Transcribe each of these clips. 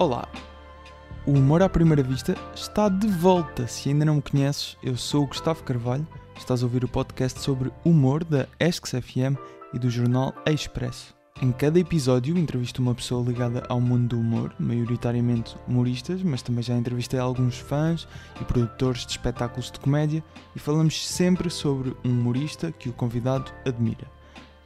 Olá! O Humor à Primeira Vista está de volta. Se ainda não me conheces, eu sou o Gustavo Carvalho. Estás a ouvir o podcast sobre humor da ESCS FM e do jornal Expresso. Em cada episódio entrevisto uma pessoa ligada ao mundo do humor, maioritariamente humoristas, mas também já entrevistei alguns fãs e produtores de espetáculos de comédia e falamos sempre sobre um humorista que o convidado admira.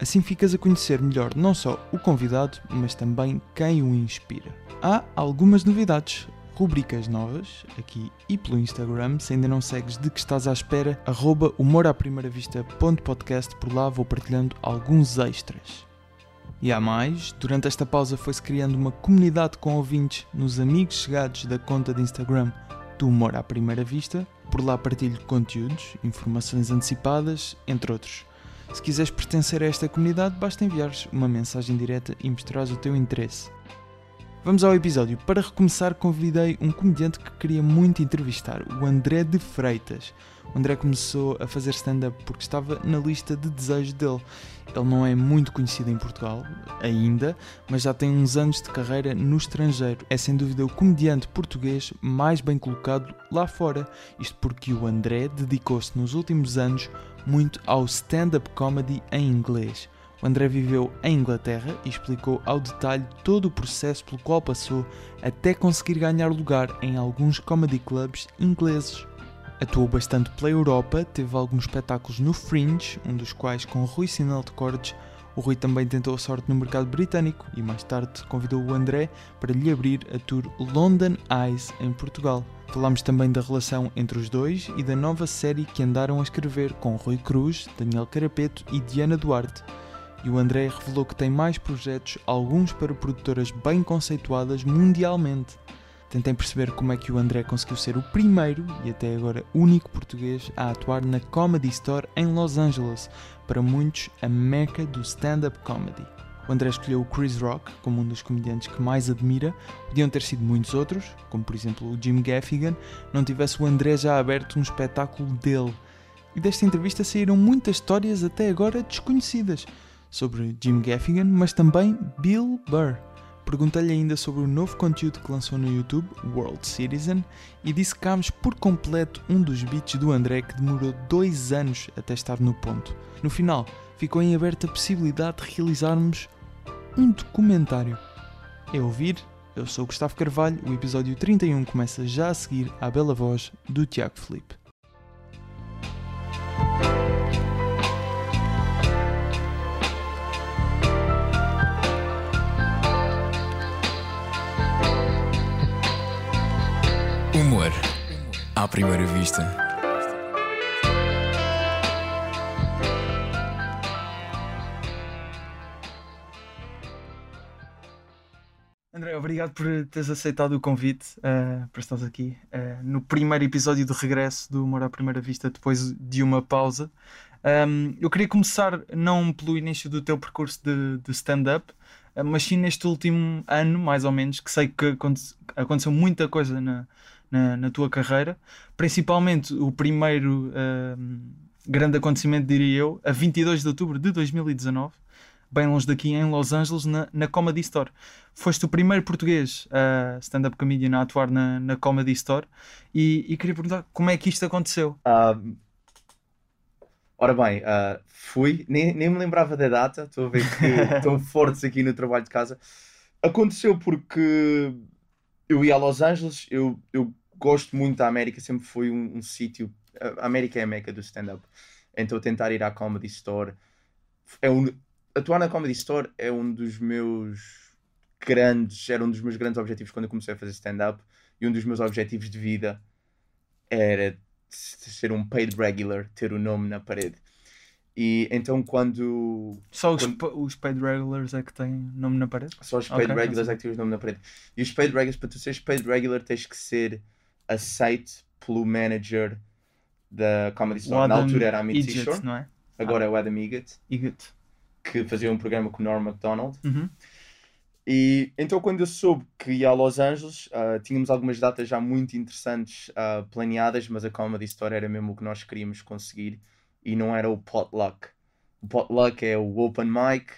Assim ficas a conhecer melhor não só o convidado, mas também quem o inspira. Há algumas novidades, rubricas novas, aqui e pelo Instagram, se ainda não segues de que estás à espera, arroba humoraprimeiravista.podcast, por lá vou partilhando alguns extras. E há mais, durante esta pausa foi-se criando uma comunidade com ouvintes nos amigos chegados da conta de Instagram do Humor à Primeira Vista, por lá partilho conteúdos, informações antecipadas, entre outros. Se quiseres pertencer a esta comunidade, basta enviares uma mensagem direta e mostrares o teu interesse. Vamos ao episódio. Para recomeçar, convidei um comediante que queria muito entrevistar, o André de Freitas. O André começou a fazer stand-up porque estava na lista de desejos dele. Ele não é muito conhecido em Portugal, ainda, mas já tem uns anos de carreira no estrangeiro. É sem dúvida o comediante português mais bem colocado lá fora. Isto porque o André dedicou-se nos últimos anos muito ao stand-up comedy em inglês. O André viveu em Inglaterra e explicou ao detalhe todo o processo pelo qual passou até conseguir ganhar lugar em alguns comedy clubs ingleses. Atuou bastante pela Europa, teve alguns espetáculos no Fringe, um dos quais com Rui Sinal de Cordes. O Rui também tentou a sorte no mercado britânico e mais tarde convidou o André para lhe abrir a tour London Eyes em Portugal. Falámos também da relação entre os dois e da nova série que andaram a escrever com Rui Cruz, Daniel Carapeto e Diana Duarte e o André revelou que tem mais projetos, alguns para produtoras bem conceituadas mundialmente. Tentei perceber como é que o André conseguiu ser o primeiro e até agora único português a atuar na Comedy Store em Los Angeles, para muitos a meca do stand-up comedy. O André escolheu o Chris Rock como um dos comediantes que mais admira. Podiam ter sido muitos outros, como por exemplo o Jim Gaffigan, não tivesse o André já aberto um espetáculo dele. E desta entrevista saíram muitas histórias até agora desconhecidas sobre Jim Gaffigan, mas também Bill Burr. Perguntei-lhe ainda sobre o novo conteúdo que lançou no YouTube, World Citizen, e disse que cámos por completo um dos beats do André que demorou dois anos até estar no ponto. No final, ficou em aberta a possibilidade de realizarmos um documentário. É ouvir, eu sou Gustavo Carvalho, o episódio 31 começa já a seguir à bela voz do Tiago Felipe. À primeira vista. André, obrigado por teres aceitado o convite uh, para estares aqui uh, no primeiro episódio do regresso do Humor à Primeira Vista depois de uma pausa. Um, eu queria começar não pelo início do teu percurso de, de stand-up, uh, mas sim neste último ano, mais ou menos, que sei que aconteceu muita coisa na, na, na tua carreira, principalmente o primeiro grande acontecimento, diria eu, a 22 de outubro de 2019 bem longe daqui, em Los Angeles, na, na Comedy Store. Foste o primeiro português uh, stand-up comedian a atuar na, na Comedy Store e, e, queria perguntar como é que isto aconteceu. Uh, ora bem, uh, fui, nem, nem me lembrava da data, estou a ver que estão fortes aqui no trabalho de casa. Aconteceu porque eu ia a Los Angeles, eu, eu gosto muito da América, sempre foi um, um sítio. A América é a meca do stand-up. Então tentar ir à Comedy Store é um, atuar na Comedy Store é um dos meus grandes, era um dos meus grandes objetivos quando eu comecei a fazer stand-up e um dos meus objetivos de vida era ser um paid regular, ter o nome na parede. E então quando. Só os, quando... os paid regulars é que têm nome na parede? Só os paid okay, regulars é que têm o nome na parede. E os paid regulars, para tu seres paid regular, tens que ser aceito pelo manager da Comedy Store. Na altura era a Amit Shore, não é? Agora ah. é o Adam. Egat que fazia um programa com o Norm MacDonald. Uhum. E então, quando eu soube que ia a Los Angeles, uh, tínhamos algumas datas já muito interessantes uh, planeadas, mas a Comedy Store era mesmo o que nós queríamos conseguir e não era o potluck. O potluck é o open mic,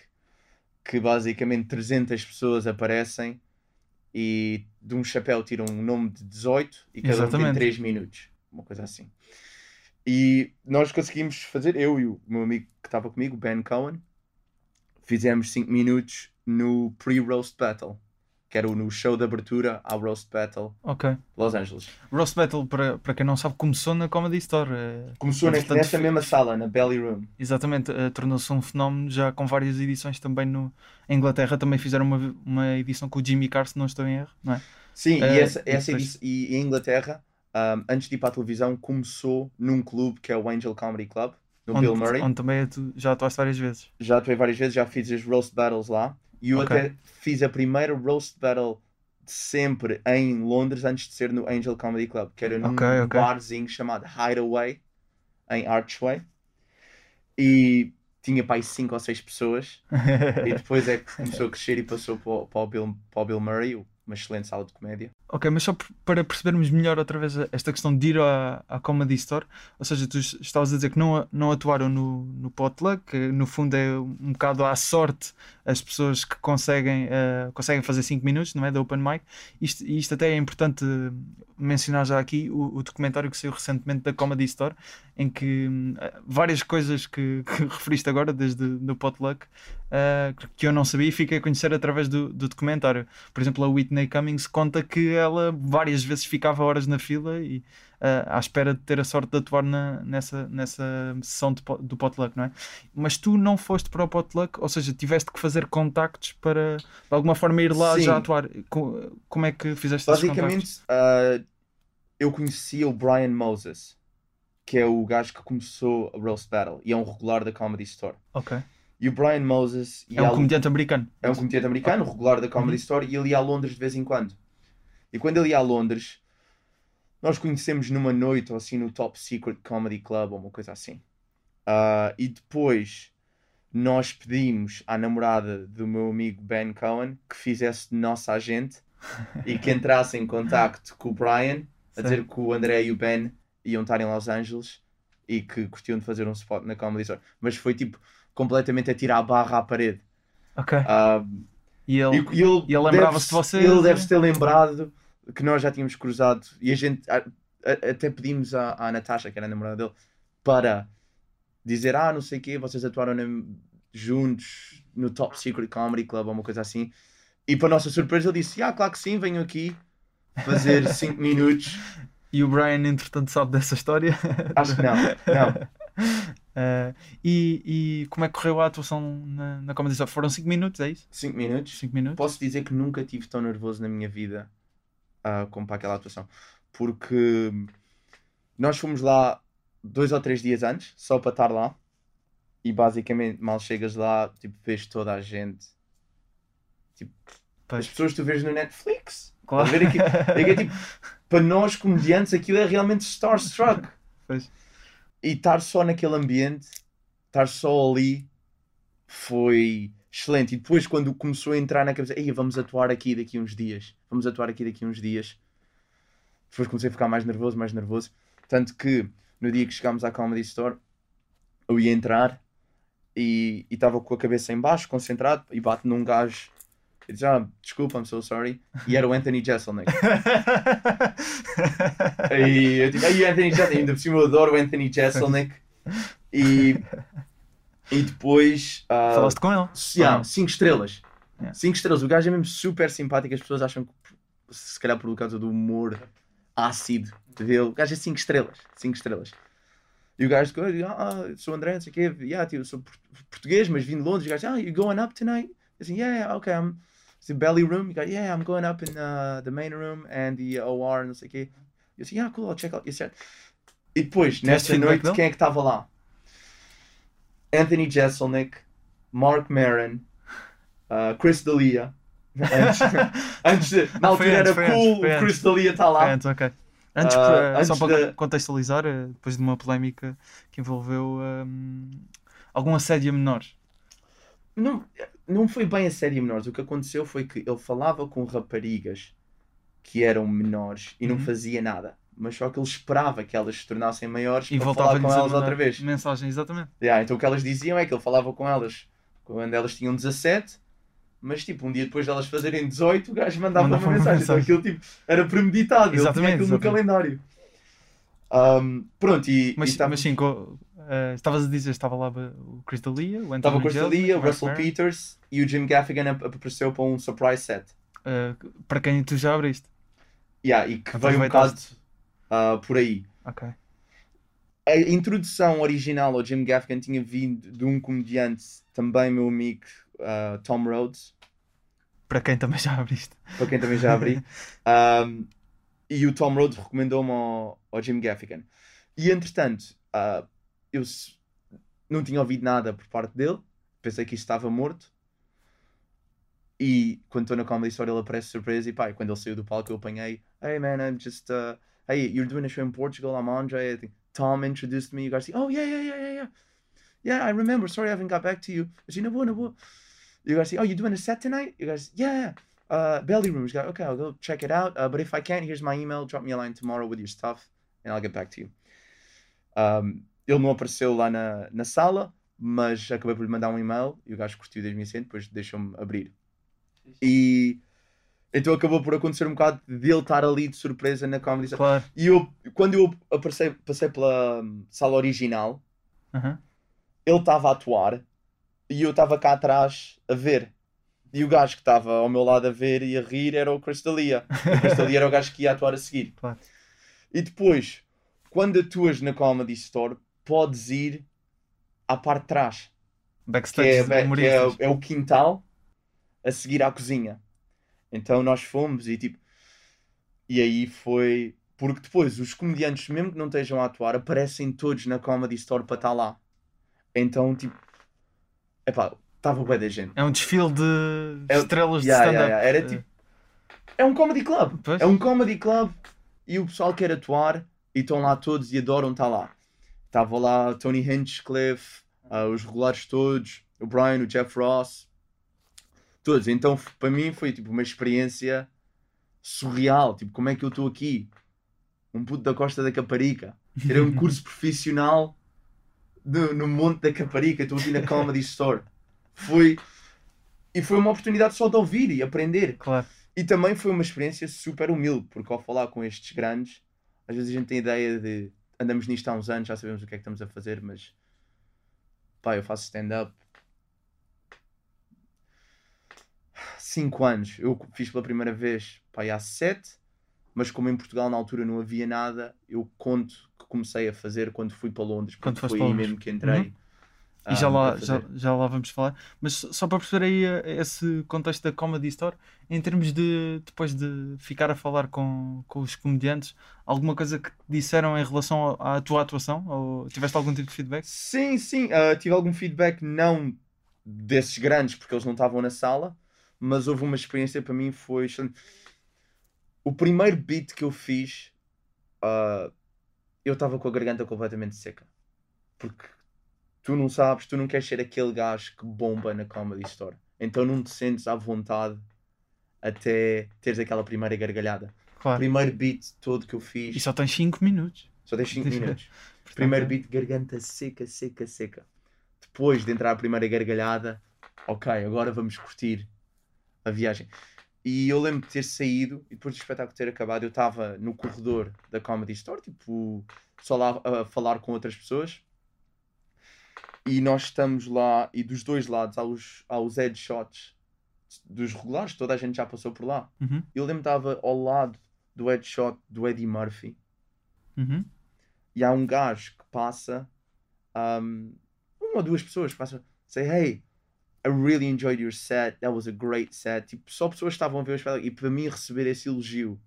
que basicamente 300 pessoas aparecem e de um chapéu tiram um nome de 18 e cada um tem Exatamente. 3 minutos. Uma coisa assim. E nós conseguimos fazer, eu e o meu amigo que estava comigo, Ben Cohen, fizemos 5 minutos no pre-roast battle, que era no show de abertura ao roast battle Ok. Los Angeles. Roast Battle, para, para quem não sabe, começou na Comedy Store. eh, Começou nessa mesma sala, na Belly Room. Exatamente, eh, tornou-se um fenómeno já com várias edições também no em Inglaterra. Também fizeram uma, uma edição com o Jimmy Carr, se não estou em erro, não é? Sim, Eh, e, essa, e essa depois- e, e em Inglaterra, um, antes de ir para a televisão, começou num clube que é o Angel Comedy Club, no onde, Bill Murray. onde também tu já atuaste várias vezes. Já atuei várias vezes, já fiz as roast battles lá. E eu Ok. até fiz a primeira roast battle de sempre em Londres antes de ser no Angel Comedy Club, que era num Ok, ok. barzinho chamado Hideaway, em Archway. E tinha para aí 5 ou 6 pessoas. E depois é que começou a crescer e passou para o, para o Bill, para o Bill Murray, uma excelente sala de comédia. Ok, mas só para percebermos melhor outra vez esta questão de ir à, à Comedy Store, ou seja, tu estavas a dizer que não, não atuaram no, no potluck, que no fundo é um bocado à sorte as pessoas que conseguem, eh, conseguem fazer 5 minutos, não é? Da Open Mic. Isto, isto até é importante mencionar já aqui o, o documentário que saiu recentemente da Comedy Store, em que hum, várias coisas que, que referiste agora, desde o potluck, eh, que eu não sabia e fiquei a conhecer através do, do documentário. Por exemplo, a Whitney Cummings conta que ela várias vezes ficava horas na fila e ah, à espera de ter a sorte de atuar na- nessa, nessa sessão de do potluck, não é? Mas tu não foste para o potluck, ou seja, tiveste que fazer contactos para de alguma forma ir lá Sim. já atuar. Co- Como é que fizeste? Basicamente, ah, eu conhecia o Brian Moses, que é o gajo que começou a Roast Battle e é um regular da Comedy Store. Ok. E o Brian Moses É um comediante americano. é um comediante americano, regular da Comedy Uhum. Store, e ele ia a Londres de vez em quando. E quando ele ia a Londres, nós conhecemos numa noite ou assim no Top Secret Comedy Club ou uma coisa assim. Ah, e depois nós pedimos à namorada do meu amigo Ben Cohen que fizesse nossa agente e que entrasse em contacto com o Brian a dizer que o André e o Ben iam estar em Los Angeles e que curtiam de fazer um spot na Comedy Store. Mas foi tipo completamente a tirar a barra à parede. Ok. Ah, E ele. e, ele, ele lembrava-se de vocês, Ele e- deve-se ter lembrado que nós já tínhamos cruzado e a gente a- a- até pedimos à, à Natasha, que era a namorada dele, para dizer: Ah, não sei o quê, vocês atuaram juntos no Top Secret Comedy Club ou uma coisa assim. E para nossa surpresa, ele disse: Ah, claro que sim, venho aqui fazer 5 minutos. E o Brian, entretanto, sabe dessa história. Acho que não, não. Eh, e, e como é que correu a atuação na, na Comedy Store? Foram 5 minutos, é isso? 5 minutos. 5 minutos? Posso dizer que nunca tive tão nervoso na minha vida ah, como para aquela atuação. Porque nós fomos lá dois ou três dias antes, só para estar lá. E basicamente, mal chegas lá, tipo, vês toda a gente. Tipo, Pois. as pessoas que tu vês no Netflix. Claro. A ver aqui- é é tipo, para nós comediantes, aquilo é realmente starstruck. Pois. E estar só naquele ambiente, estar só ali, foi excelente. E depois, quando começou a entrar na cabeça, Ei, vamos atuar aqui daqui uns dias, vamos atuar aqui daqui uns dias. Depois comecei a ficar mais nervoso, mais nervoso. Tanto que no dia que chegámos à Comedy Store, eu ia entrar e estava com a cabeça em baixo, concentrado, e bate num gajo. E diz, ah, desculpa, I'm so sorry. E era o Anthony Jeselnik. E eu tipo, aí Anthony Jeselnik, ainda por cima eu adoro o Anthony Jeselnik. E, e depois. ah, Falaste com ele? sim, ah, Ah. cinco estrelas. Yeah. Cinco estrelas. O gajo é mesmo super simpático. As pessoas acham que, se calhar por causa do humor ácido dele, o gajo é cinco estrelas. Cinco estrelas. E o gajo diz, ah, sou André, não sei o quê. Yeah, tipo, sou por- português, mas vim de Londres. E o gajo, ah, you going up tonight? Eu assim, yeah, okay, I'm. The belly room. You go, yeah, I'm going up in uh, the main room and the OR, não sei o quê. Eu assim, ah, cool, I'll check out. Yes. E depois, feedback noite, quem é que estava lá? Anthony Jeselnik, Mark Maron, uh, Chris D'Elia. Antes, antes de, na altura antes, era cool, antes, Chris. D'Elia está lá. Antes, ok. Antes, Ah, para- antes só para da- contextualizar, eh, depois de uma polémica que envolveu hum, algum assédio a menores. Não, não foi bem a série menores. O que aconteceu foi que ele falava com raparigas que eram menores e não Uhum. fazia nada. Mas só que ele esperava que elas se tornassem maiores E para voltava falar com elas outra vez. Mensagem, exatamente. Yeah, então o que elas diziam é que ele falava com elas quando elas tinham 17, mas tipo, um dia depois delas fazerem 18, o gajo mandava Mandava uma uma mensagem. Então, mensagem. aquilo tipo, era premeditado, ele tinha Exatamente, aquilo no exatamente. calendário. Ahm, pronto, e, Mas, e estava- mas sim, co- eh, estavas a dizer, estava lá o Chris D'Elia, o estava Anthony com a Jelly, Stalia, o Mark Russell Maron, Peters e o Jim Gaffigan ap- apareceu para um surprise set. eh, para quem tu já abriste. Yeah, e que veio um bocado ah, por aí. Ok. A introdução original ao Jim Gaffigan tinha vindo de um comediante, também meu amigo, ah, Tom Rhodes, Para quem também já abriste. para quem também já abri. Um, e o Tom Rhodes recomendou-me ao, ao Jim Gaffigan. E entretanto, ah, eu não tinha ouvido nada por parte dele, pensei que estava morto. E quando estou na Comedy Store, ele aparece surpresa. E pá, quando ele saiu do palco, eu apanhei: Hey man, I'm just. Uh, hey, you're doing a show in Portugal, I'm Andre. I think Tom introduced me. You guys, say, oh yeah, yeah, yeah, yeah, yeah. Yeah, I remember. Sorry, I haven't got back to you. Disse, na boa, na boa. You guys say, oh, you're doing a set tonight? You guys, yeah. Uh, belly rooms. Go, okay, I'll go check it out. Uh, but if I can't, here's my email. Drop me a line tomorrow with your stuff, and I'll get back to you. Um, ele não apareceu lá na, na sala, mas acabei por lhe mandar um e-mail e o gajo curtiu desde mim depois deixou-me abrir. E então acabou por acontecer um bocado dele estar ali de surpresa na comedy. Claro. E eu, quando eu aparecei, passei pela hum, sala original, Aham. ele estava a atuar e eu estava cá atrás a ver. E o gajo que estava ao meu lado a ver e a rir era o Crystalia. O Crystalia era o gajo que ia atuar a seguir. Claro. E depois, quando atuas na Comedy Store, podes ir à parte de trás, que Backstage é, de que é, é o quintal a seguir à cozinha. Então nós fomos e tipo. E aí foi. Porque depois os comediantes, mesmo que não estejam a atuar, aparecem todos na Comedy Store para estar lá. Então, tipo. Epá, estava bué da gente. É um desfile de É- estrelas de Yeah, stand-up. yeah, yeah. Era tipo. É um comedy club. Pois. É um comedy club e o pessoal quer atuar e estão lá todos e adoram estar lá. Estava lá Tony Hinchcliffe, ah, os regulares todos, o Brian, o Jeff Ross, todos. Então para mim foi tipo uma experiência surreal. Tipo, como é que eu estou aqui? Um puto da Costa da Caparica. Era um curso profissional no, no Monte da Caparica. Estou aqui na Comedy Store. Foi. E foi uma oportunidade só de ouvir e aprender. Claro. E também foi uma experiência super humilde, porque ao falar com estes grandes, às vezes a gente tem a ideia de andamos nisto há uns anos, já sabemos o que é que estamos a fazer, mas pá, eu faço stand-up 5 anos. Eu fiz pela primeira vez pá, há 7, mas como em Portugal na altura não havia nada, eu conto que comecei a fazer quando fui para Londres, Quando foi aí mesmo que entrei. Uhum. E já ah, lá, já, já lá vamos falar. Mas só para perceber aí eh, esse contexto da Comedy Store, em termos de depois de ficar a falar com, com os comediantes, alguma coisa que te disseram em relação à tua atuação? Ou tiveste algum tipo de feedback? Sim, sim. ah, tive algum feedback, não desses grandes, porque eles não estavam na sala, mas houve uma experiência para mim foi excelente. O primeiro beat que eu fiz, ah, eu estava com a garganta completamente seca. Porque tu não sabes, tu não queres ser aquele gajo que bomba na Comedy Store. Então não te sentes à vontade até teres aquela primeira gargalhada. Claro. primeiro beat todo que eu fiz, E só tens 5 minutos. só tens 5 minutos. Primeiro beat, garganta seca, seca, seca. Depois de entrar a primeira gargalhada, ok, agora vamos curtir a viagem. E eu lembro de ter saído e depois do espetáculo ter acabado, eu estava no corredor da Comedy Store, tipo, só lá a falar com outras pessoas. E nós estamos lá, e dos dois lados há os, há os headshots dos regulares, toda a gente já passou por lá. Uhum, Eu lembro que estava ao lado do headshot do Eddie Murphy uhum. e há um gajo que passa, um, uma ou duas pessoas passam, say, hey, I really enjoyed your set, that was a great set. Tipo, só pessoas estavam a ver o espetáculo e para mim receber esse elogio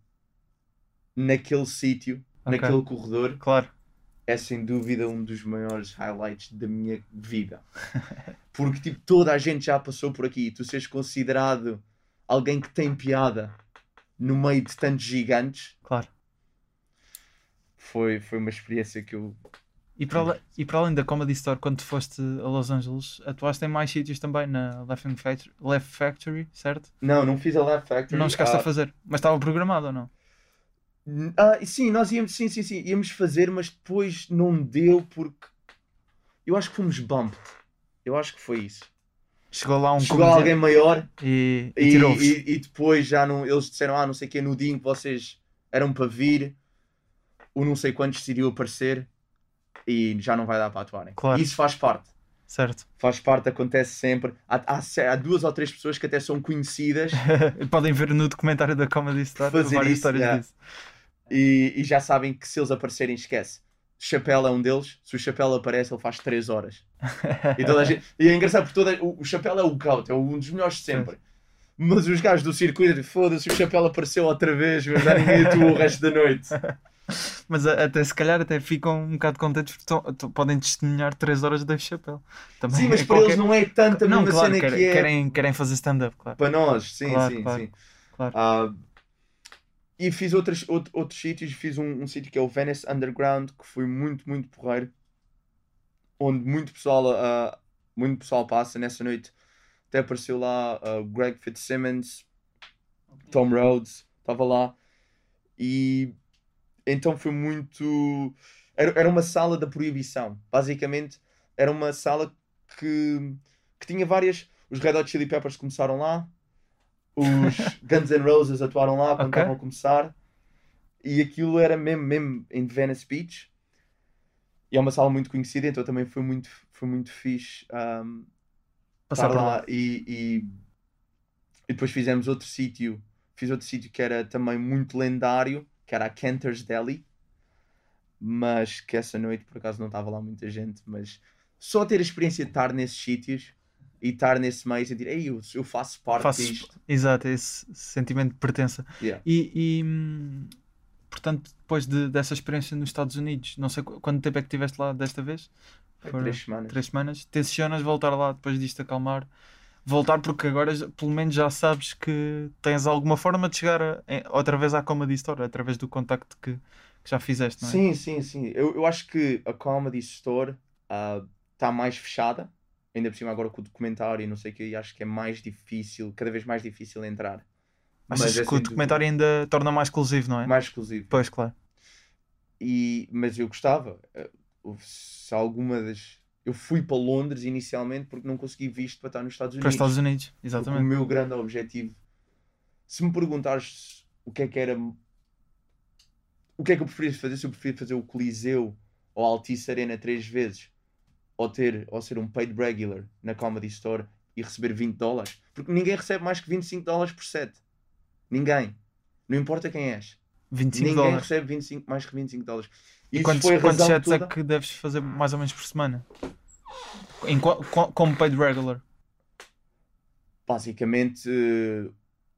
naquele sítio, Ok. naquele corredor, Claro. É sem dúvida um dos maiores highlights da minha vida. Porque tipo, toda a gente já passou por aqui e tu seres considerado alguém que tem piada no meio de tantos gigantes Claro. foi, foi uma experiência que eu E para, e para além da Comedy Store, quando foste a Los Angeles, atuaste em mais sítios também na Left Factory, Left Factory certo? Não, não fiz a Laugh Factory. Não chegaste Ah, a fazer, mas estava programado ou não? Ah, sim, nós íamos, sim, sim, sim, íamos fazer, mas depois não deu porque eu acho que fomos bumped. Eu acho que foi isso. Chegou lá um chegou alguém maior e, e, e, e- e depois já não, eles disseram, ah, não sei o que, no dia em que vocês eram para vir, o não sei quantos decidiu aparecer e já não vai dar para atuarem. Claro. Isso faz parte. Certo. Faz parte, acontece sempre. Há, há, há duas ou três pessoas que até são conhecidas Podem ver no documentário da Comedy Star várias isso, histórias yeah. disso. E, e já sabem que se eles aparecerem, esquece. Chapéu é um deles. Se o Chapéu aparece, ele faz 3 horas. E, toda a gente... e é engraçado porque toda... o, o Chapéu é o GOAT, é um dos melhores de sempre. Mas os gajos do circuito, foda-se, o Chapéu apareceu outra vez, mas já ninguém o resto da noite. Mas a- até se calhar até ficam um bocado contentes porque tão- tão- podem testemunhar 3 horas de Dave Chappelle. Também Sim, mas é para qualquer- eles não é tanta Não, mesma claro, cena querem, que é querem, querem fazer stand-up, claro. para nós. Sim, Claro, sim, claro, sim. claro. Ah, e fiz outros, outro- outros sítios. Fiz um, um sítio que é o Venice Underground, que foi muito, muito porreiro. Onde muito pessoal, ah, muito pessoal passa nessa noite. Até apareceu lá ah, Greg Fitzsimmons, Tom Rhodes, estava lá. E então foi muito. Era, era uma sala da proibição. Basicamente, era uma sala que, que tinha várias. Os Red Hot Chili Peppers começaram lá, os Guns N' Roses atuaram lá quando Ok. estavam a começar, e aquilo era mesmo, mesmo em Venice Beach. E é uma sala muito conhecida, então também foi muito, foi muito fixe ahm, Passar lá. e, e, e depois fizemos outro sítio fiz outro sítio que era também muito lendário que era a Cantor's Deli mas que essa noite por acaso não estava lá muita gente mas só ter a experiência de estar nesses sítios e estar nesse meio e sentir ei eu, eu faço parte Faço- disto Exato, esse sentimento de pertença. Yeah. E, e, hum, portanto, depois de- dessa experiência nos Estados Unidos, não sei qu- quanto tempo é que estiveste lá desta vez? Foram três semanas Três semanas. Tensionas voltar lá depois disto acalmar? Voltar porque agora pelo menos já sabes que tens alguma forma de chegar a- outra vez à Comedy Store, através do contacto que, que já fizeste, não é? Sim, sim, sim. Eu, eu acho que a Comedy Store está mais fechada. Ainda por cima agora com o documentário e não sei o que, e acho que é mais difícil, cada vez mais difícil entrar. Achas é que o documentário ainda torna mais exclusivo, não é? mais exclusivo. Pois, claro. E, mas eu gostava. eh, Se alguma das. Eu fui para Londres inicialmente porque não consegui visto para estar nos Estados Para Unidos. os Estados Unidos, Porque o exatamente. meu grande objetivo. Se me perguntares o que é que era. O que é que eu preferia fazer? Se eu preferia fazer o Coliseu ou a Altice Arena três vezes ou, ter, ou ser um paid regular na Comedy Store e receber 20 dólares. Porque ninguém recebe mais que 25 dólares por set. Ninguém. Não importa quem és. 25 ninguém dólares. recebe 25, mais que 25 dólares. E Isso quantos, quantos sets toda. é que deves fazer mais ou menos por semana? Em, como paid regular? basicamente eh,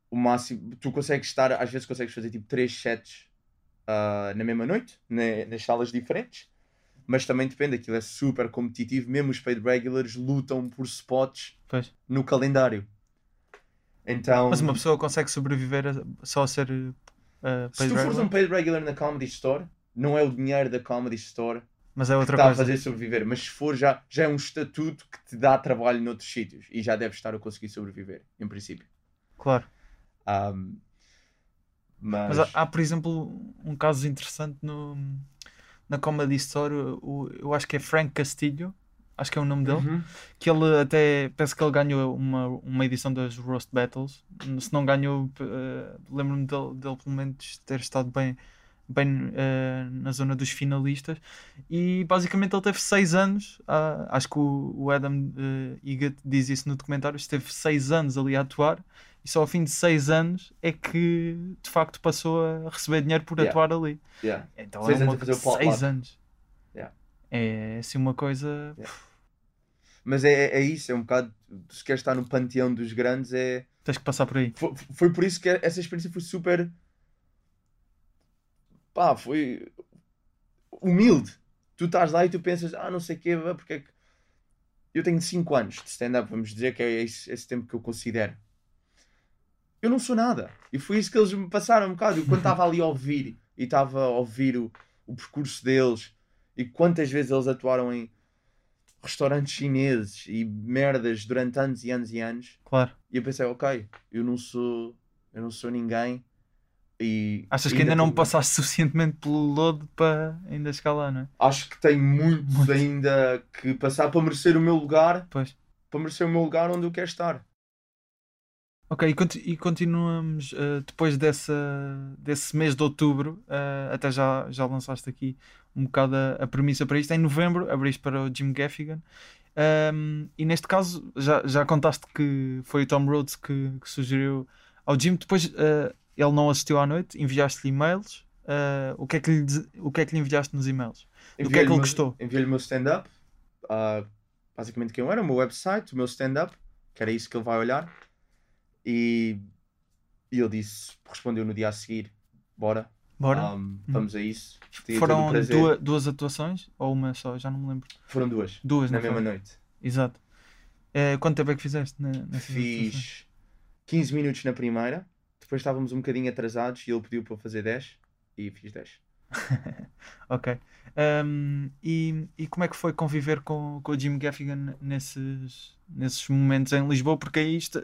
o máximo tu consegues estar às vezes consegues fazer tipo 3 sets ah, na mesma noite na- nas salas diferentes mas também depende aquilo é super competitivo mesmo os paid regulars lutam por spots Pois. no calendário então Mas uma pessoa consegue sobreviver a- só a ser uh, se paid tu fores um paid regular na Comedy Store não é o dinheiro da Comedy Store Mas é que outra está a coisa. fazer sobreviver mas se for já, já é um estatuto que te dá trabalho noutros sítios e já deves estar a conseguir sobreviver em princípio Claro. Um, mas, Mas há, há, por exemplo, um caso interessante no, na Comedy Store. O, eu acho que é Frank Castilho. Acho que é o nome dele. Uhum. Que ele até. Penso que ele ganhou uma, uma edição das Roast Battles. Se não ganhou, eh, lembro-me dele, dele pelo menos ter estado bem, bem eh, na zona dos finalistas. E basicamente ele teve 6 anos. ah, acho que o, o Adam uh, Igat diz isso no documentário. Esteve 6 anos ali a atuar. E só ao fim de 6 anos é que de facto passou a receber dinheiro por Yeah. atuar ali. Yeah. Então Seis é uma anos a fazer o 6 potluck. anos. Yeah. É assim uma coisa. Mas é, é isso, é um bocado. Se queres estar no panteão dos grandes, é. Tens que passar por aí. Foi, foi por isso que essa experiência foi super. Pá, foi. humilde. Tu estás lá e tu pensas, ah, não sei o quê, porque é que. Eu tenho 5 anos de stand-up, vamos dizer que é esse, esse tempo que eu considero. Eu não sou nada. E foi isso que eles me passaram um bocado. Eu, quando estava ali a ouvir e estava a ouvir o, o percurso deles e quantas vezes eles atuaram em restaurantes chineses e merdas durante anos e anos e anos. Claro. E eu pensei, ok, eu não sou, eu não sou ninguém. E Achas que ainda não por- passaste suficientemente pelo lodo para ainda lá, não é? Acho que tenho muito, Muito. ainda que passar para merecer o meu lugar. Pois. para merecer o meu lugar onde eu quero estar. Ok, e, conti- continuamos eh, depois dessa, desse mês de outubro, eh, até já, já lançaste aqui um bocado a, a premissa para isto. Em novembro abriste para o Jim Gaffigan. Ahm, e neste caso já, já contaste que foi o Tom Rhodes que, que sugeriu ao Jim. Depois eh, ele não assistiu à noite, enviaste-lhe e-mails. O, que é que lhe, o que é que lhe enviaste nos e-mails? Do que é que ele o gostou? Enviei-lhe o meu stand-up, ah, basicamente quem eu era, o meu website, o meu stand-up, que era isso que ele vai olhar. E, e ele disse, respondeu no dia a seguir: Bora, Bora? um, vamos a isso. Tinha Foram duas, duas atuações ou uma só? Já não me lembro. Foram duas, Duas, na mesma foi? noite. Exato. Eh, quanto tempo é que fizeste ne- nessas atuações? Fiz 15 minutos na primeira, depois estávamos um bocadinho atrasados e ele pediu para fazer 10 e fiz 10. Ok. Um, e, e como é que foi conviver com, com o Jim Gaffigan nesses, nesses momentos em Lisboa? Porque aí, está,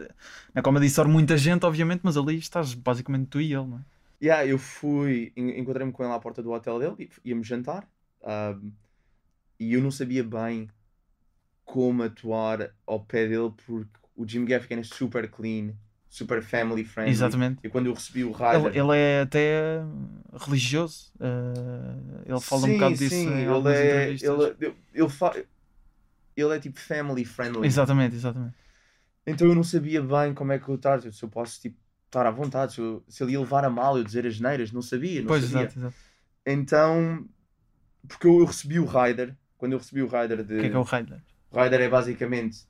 na Comedy Store, muita gente, obviamente, mas ali estás basicamente tu e ele, não é? Yeah, eu fui, en- encontrei-me com ele à porta do hotel dele, íamos jantar, ahm, e eu não sabia bem como atuar ao pé dele, porque o Jim Gaffigan é super clean, super family friendly. Exatamente. E quando eu recebi o Ryder... Ele, ele é até religioso. uh, ele fala um bocado disso sim, em ele é, ele, ele, ele, fa- ele é tipo family friendly. Exatamente, exatamente. Então eu não sabia bem como é que eu estar, se eu posso tipo, estar à vontade, se, eu- se ele ia levar a mal eu dizer as neiras, não sabia, não Pois, sabia. exato, exato. Então, porque eu, eu recebi o Rider, quando eu recebi o Rider de. O que é que é o Rider? Rider é basicamente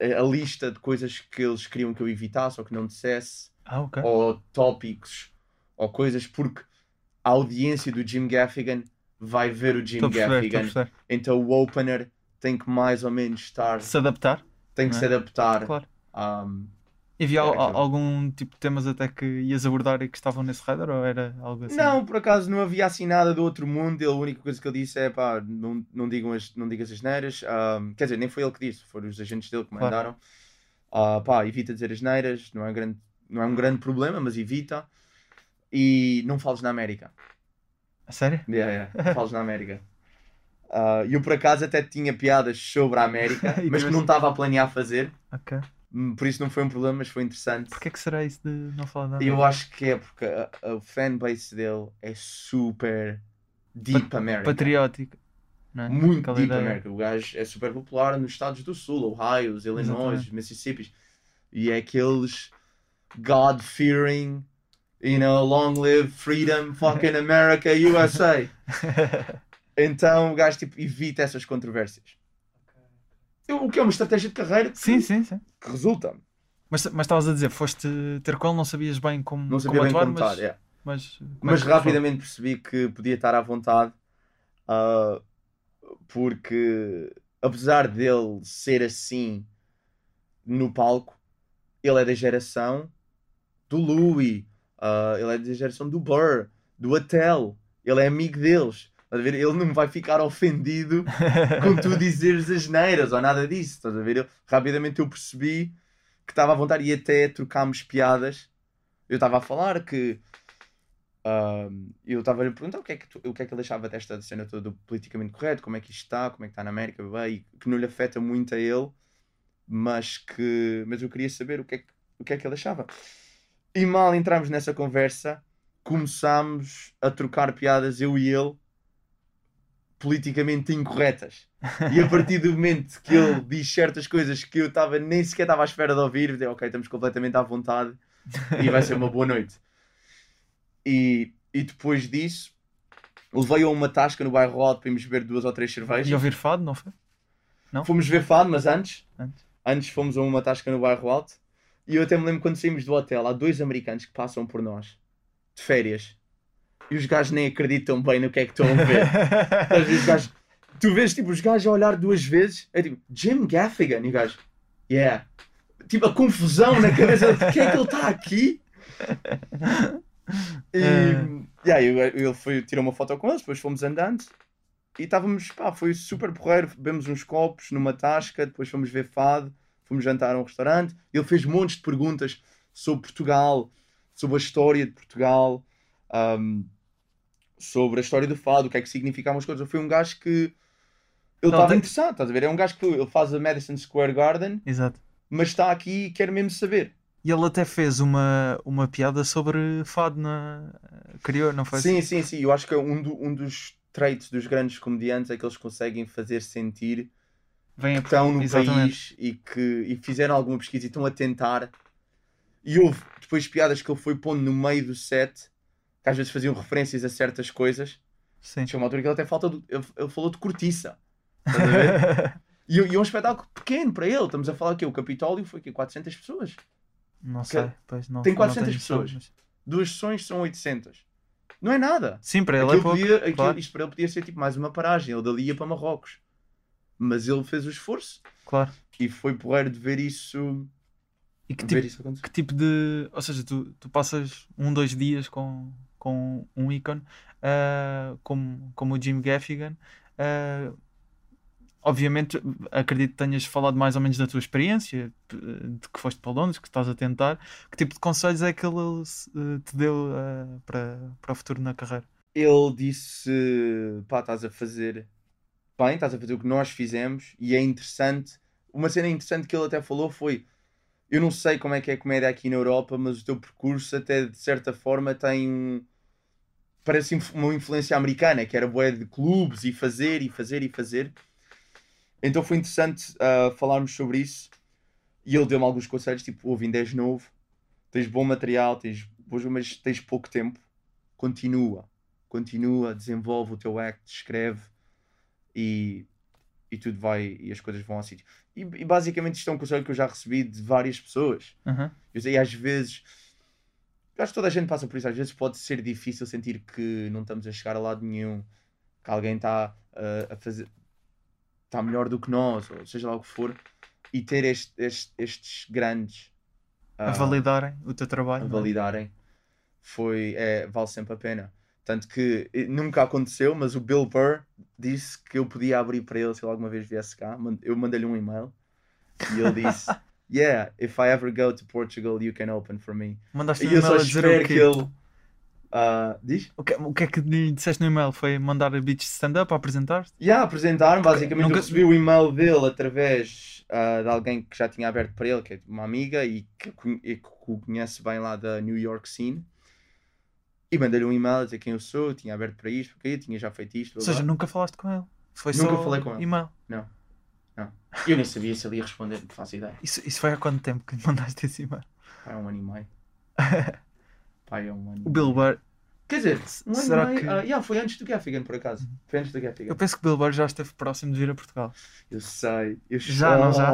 a lista de coisas que eles queriam que eu evitasse ou que não dissesse, Ah, ok. ou tópicos, ou coisas, porque a audiência do Jim Gaffigan vai ver o Jim perceber, Gaffigan. Então o opener tem que mais ou menos estar, Se adaptar, tem que não se é? adaptar. claro. um, E havia É, al- aquilo. algum tipo de temas até que ias abordar e que estavam nesse Rider ou era algo assim? Não, por acaso não havia assim nada do outro mundo. Ele, a única coisa que ele disse é pá, não, não, digam as, não digas as neiras. Ahm, quer dizer, nem foi ele que disse, foram os agentes dele que Claro. mandaram. Ah, pá, evita dizer as neiras, não é, um grande, não é um grande problema, mas evita. E não fales na América. A sério? Yeah, yeah, não fales na América. Ah, eu por acaso até tinha piadas sobre a América, mas que não estava a planear fazer. Ok. Hum, Por isso não foi um problema, mas foi interessante. Porquê que será isso de não falar nada? Eu acho que é porque a, a fanbase dele é super deep America. Patriótico. É? Muito Aquela deep ideia. America. O gajo é super popular nos Estados do Sul, Ohio, Illinois, Exatamente. Mississippi. E é aqueles God-fearing, you know, long live freedom, fucking America, USA. Então o gajo tipo, evita essas controvérsias. Eu- O que é uma estratégia de carreira que, sim, sim, sim. que resulta. Mas mas estavas a dizer, foste ter com não sabias bem como, Não sabia como bem atuar, como mas, estar. é. mas, é Mas rapidamente percebi que podia estar à vontade, ah, porque apesar dele ser assim no palco, ele é da geração do Louis, ah, ele é da geração do Burr, do Atel, ele é amigo deles. Estás a ver? Ele não vai ficar ofendido com tu dizeres as neiras ou nada disso. Estás a ver? Eu- rapidamente eu percebi que estava à vontade e até trocámos piadas. Eu estava a falar que ahm, eu estava a lhe perguntar o que, é que tu- o que é que ele achava desta cena toda do politicamente correto, como é que isto está, como é que está na América, bem, e que não lhe afeta muito a ele, mas que mas eu queria saber o que é que, o que, é que ele achava. E mal entramos nessa conversa, começámos a trocar piadas, eu e ele, politicamente incorretas. E a partir do momento que ele diz certas coisas que eu estava nem sequer estava à espera de ouvir, eu ok, estamos completamente à vontade e vai ser uma boa noite. E, e depois disso, levei a uma tasca no bairro Alto para irmos beber duas ou três cervejas. E ouvir fado, não foi? não? Fomos ver fado, mas antes, Antes. antes fomos a uma tasca no bairro Alto. E eu até me lembro quando saímos do hotel, há dois americanos que passam por nós, de férias. E os gajos nem acreditam bem no que é que estão a ver. Às vezes os gajos, tu vês tipo os gajos a olhar duas vezes, é tipo Jim Gaffigan, e o gajo, yeah. Tipo a confusão na cabeça, de que é que ele está aqui? E, yeah, eu- ele foi, tirou uma foto com eles, depois fomos andando e estávamos, pá, foi super porreiro. Bebemos uns copos numa tasca, depois fomos ver fado, fomos jantar a um restaurante. Ele fez montes de perguntas sobre Portugal, sobre a história de Portugal, ahm, sobre a história do fado, o que é que significavam as coisas. Foi um gajo que Ele estava tem- interessado, estás a ver? É um gajo que ele faz a Madison Square Garden, Exato. mas está aqui e quer mesmo saber. E ele até fez uma, uma piada sobre fado na. Criou, não foi? Sim, sim, sim. Eu acho que é um, do- um dos traits dos grandes comediantes é que eles conseguem fazer sentir Vem que estão no Exatamente. país e que e fizeram alguma pesquisa e estão a tentar. E houve depois piadas que ele foi pondo no meio do set, que às vezes faziam referências a certas coisas. Sim. Chegou uma altura que ele até falta. do- ele, ele falou de cortiça. E, e é um espetáculo pequeno para ele. Estamos a falar que o Capitólio foi aqui 400 pessoas. não sei. Pois, não, Tem não 400 tenho noção, pessoas. mas- Duas sessões são 800. Não é nada. Sim, para ele Aquilo é pouco. podia- aquilo- claro. Isto para ele podia ser tipo mais uma paragem. Ele dali ia para Marrocos. Mas ele fez o esforço claro. e foi porreiro de ver isso, E que tipo, que tipo de. Ou seja, tu, tu passas um, dois dias com, com um ícone ah, como, como o Jim Gaffigan. ah, obviamente, acredito que tenhas falado mais ou menos da tua experiência, de que foste para Londres, que estás a tentar. Que tipo de conselhos é que ele eh, te deu ah, para, para o futuro na carreira? Ele disse: pá, estás a fazer bem, estás a fazer o que nós fizemos e é interessante. Uma cena interessante que ele até falou foi: eu não sei como é que é a comédia aqui na Europa, mas o teu percurso, até de certa forma, tem. Parece uma influência americana, que era boé de clubes e fazer e fazer e fazer. Então foi interessante ah, falarmos sobre isso. E ele deu-me alguns conselhos, tipo, ouve, ainda és novo, tens bom material, tens, mas tens pouco tempo. Continua, continua, desenvolve o teu act, escreve e, e tudo vai, e as coisas vão ao sítio. E, e basicamente isto é um conselho que eu já recebi de várias pessoas. Eu sei, às vezes, acho que toda a gente passa por isso, às vezes pode ser difícil sentir que não estamos a chegar a lado nenhum, que alguém está uh, a fazer, está melhor do que nós, ou seja lá o que for, e ter este- este- estes grandes A ah, validarem o teu trabalho. a é? validarem, foi, é, vale sempre a pena. Tanto que eh, nunca aconteceu, mas o Bill Burr disse que eu podia abrir para ele se ele alguma vez viesse cá. Eu mandei-lhe um e-mail e ele disse: Yeah, if I ever go to Portugal, you can open for me. Mandaste um E eu e-mail a dizer que ele. ah, diz? O que, o que é que lhe disseste no e-mail? Foi mandar beats de stand-up a apresentar-te? Yeah, apresentaram basicamente Nunca- eu recebi o e-mail dele através ah, de alguém que já tinha aberto para ele, que é uma amiga e que, e que o conhece bem lá da New York Scene. E mandei-lhe um e-mail a dizer quem eu sou, tinha aberto para isto, porque eu tinha já feito isto. Ou blá, seja, nunca falaste com ele. Foi Nunca só falei com ele. e-mail. Eu nem sabia se ele ia responder, não faço ideia. Isso, isso foi há quanto tempo que lhe mandaste esse e-mail? Pai, é um ano e meio. Pai, é um ano. O Bill Burr, Quer dizer, um ano Será meio. que- ah, yeah, foi antes do Gaffigan, por acaso. Foi antes do Gaffigan. eu penso que o Bill Burr já esteve próximo de vir a Portugal. Eu sei. Eu Já, não já?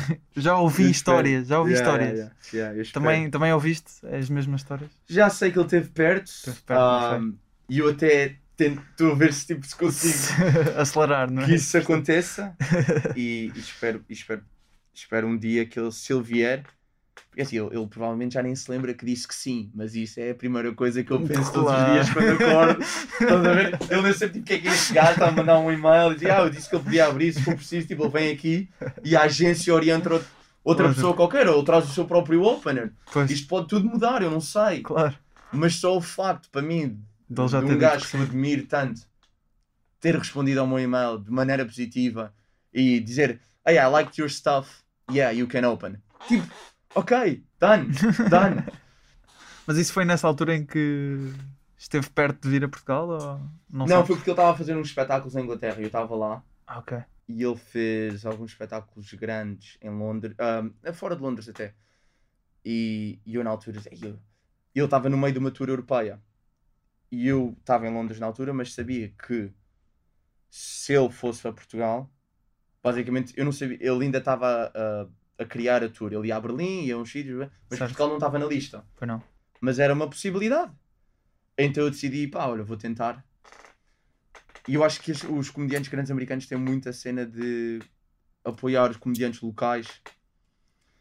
Já ouvi histórias, já ouvi Yeah, histórias. yeah. Também, também ouviste as mesmas histórias? Já sei que ele esteve perto. Esteve perto, ah, não e eu até tento ver se, tipo, se consigo Acelerar, não é? que isso aconteça. e, e espero, e espero, espero um dia que ele, se ele vier. Porque assim, ele, ele provavelmente já nem se lembra que disse que sim, mas isso é a primeira coisa que eu penso todos os Claro. dias quando acordo. Estás a ver? Ele nem sabe tipo, o que é que é este gajo, está a mandar um e-mail e diz: Ah, eu disse que ele podia abrir, se for preciso, tipo, ele vem aqui e a agência orienta outra, outra Outra. pessoa qualquer, ou traz o seu próprio opener. Pois, Isto pode tudo mudar, eu não sei. claro. Mas só o facto, para mim, De um gajo que eu sim. admiro tanto ter respondido ao meu e-mail de maneira positiva e dizer Hey, I liked your stuff, yeah, you can open. Tipo, ok, done, done. Mas isso foi nessa altura em que esteve perto de vir a Portugal? Ou não não, foi porque ele estava a fazer uns espetáculos em Inglaterra e eu estava lá Ah, ok. e ele fez alguns espetáculos grandes em Londres, ah, fora de Londres até. E, e eu na altura, eu- ele estava no meio de uma tour europeia e eu estava em Londres na altura, mas sabia que se ele fosse para Portugal, basicamente eu não sabia, ele ainda estava a, a criar a tour. Ele ia a Berlim, ia a uns sítios, mas Certo. Portugal não estava na lista. Foi não. Mas era uma possibilidade. Então eu decidi, pá, olha, vou tentar. E eu acho que os, comediantes grandes americanos têm muita cena de apoiar os comediantes locais.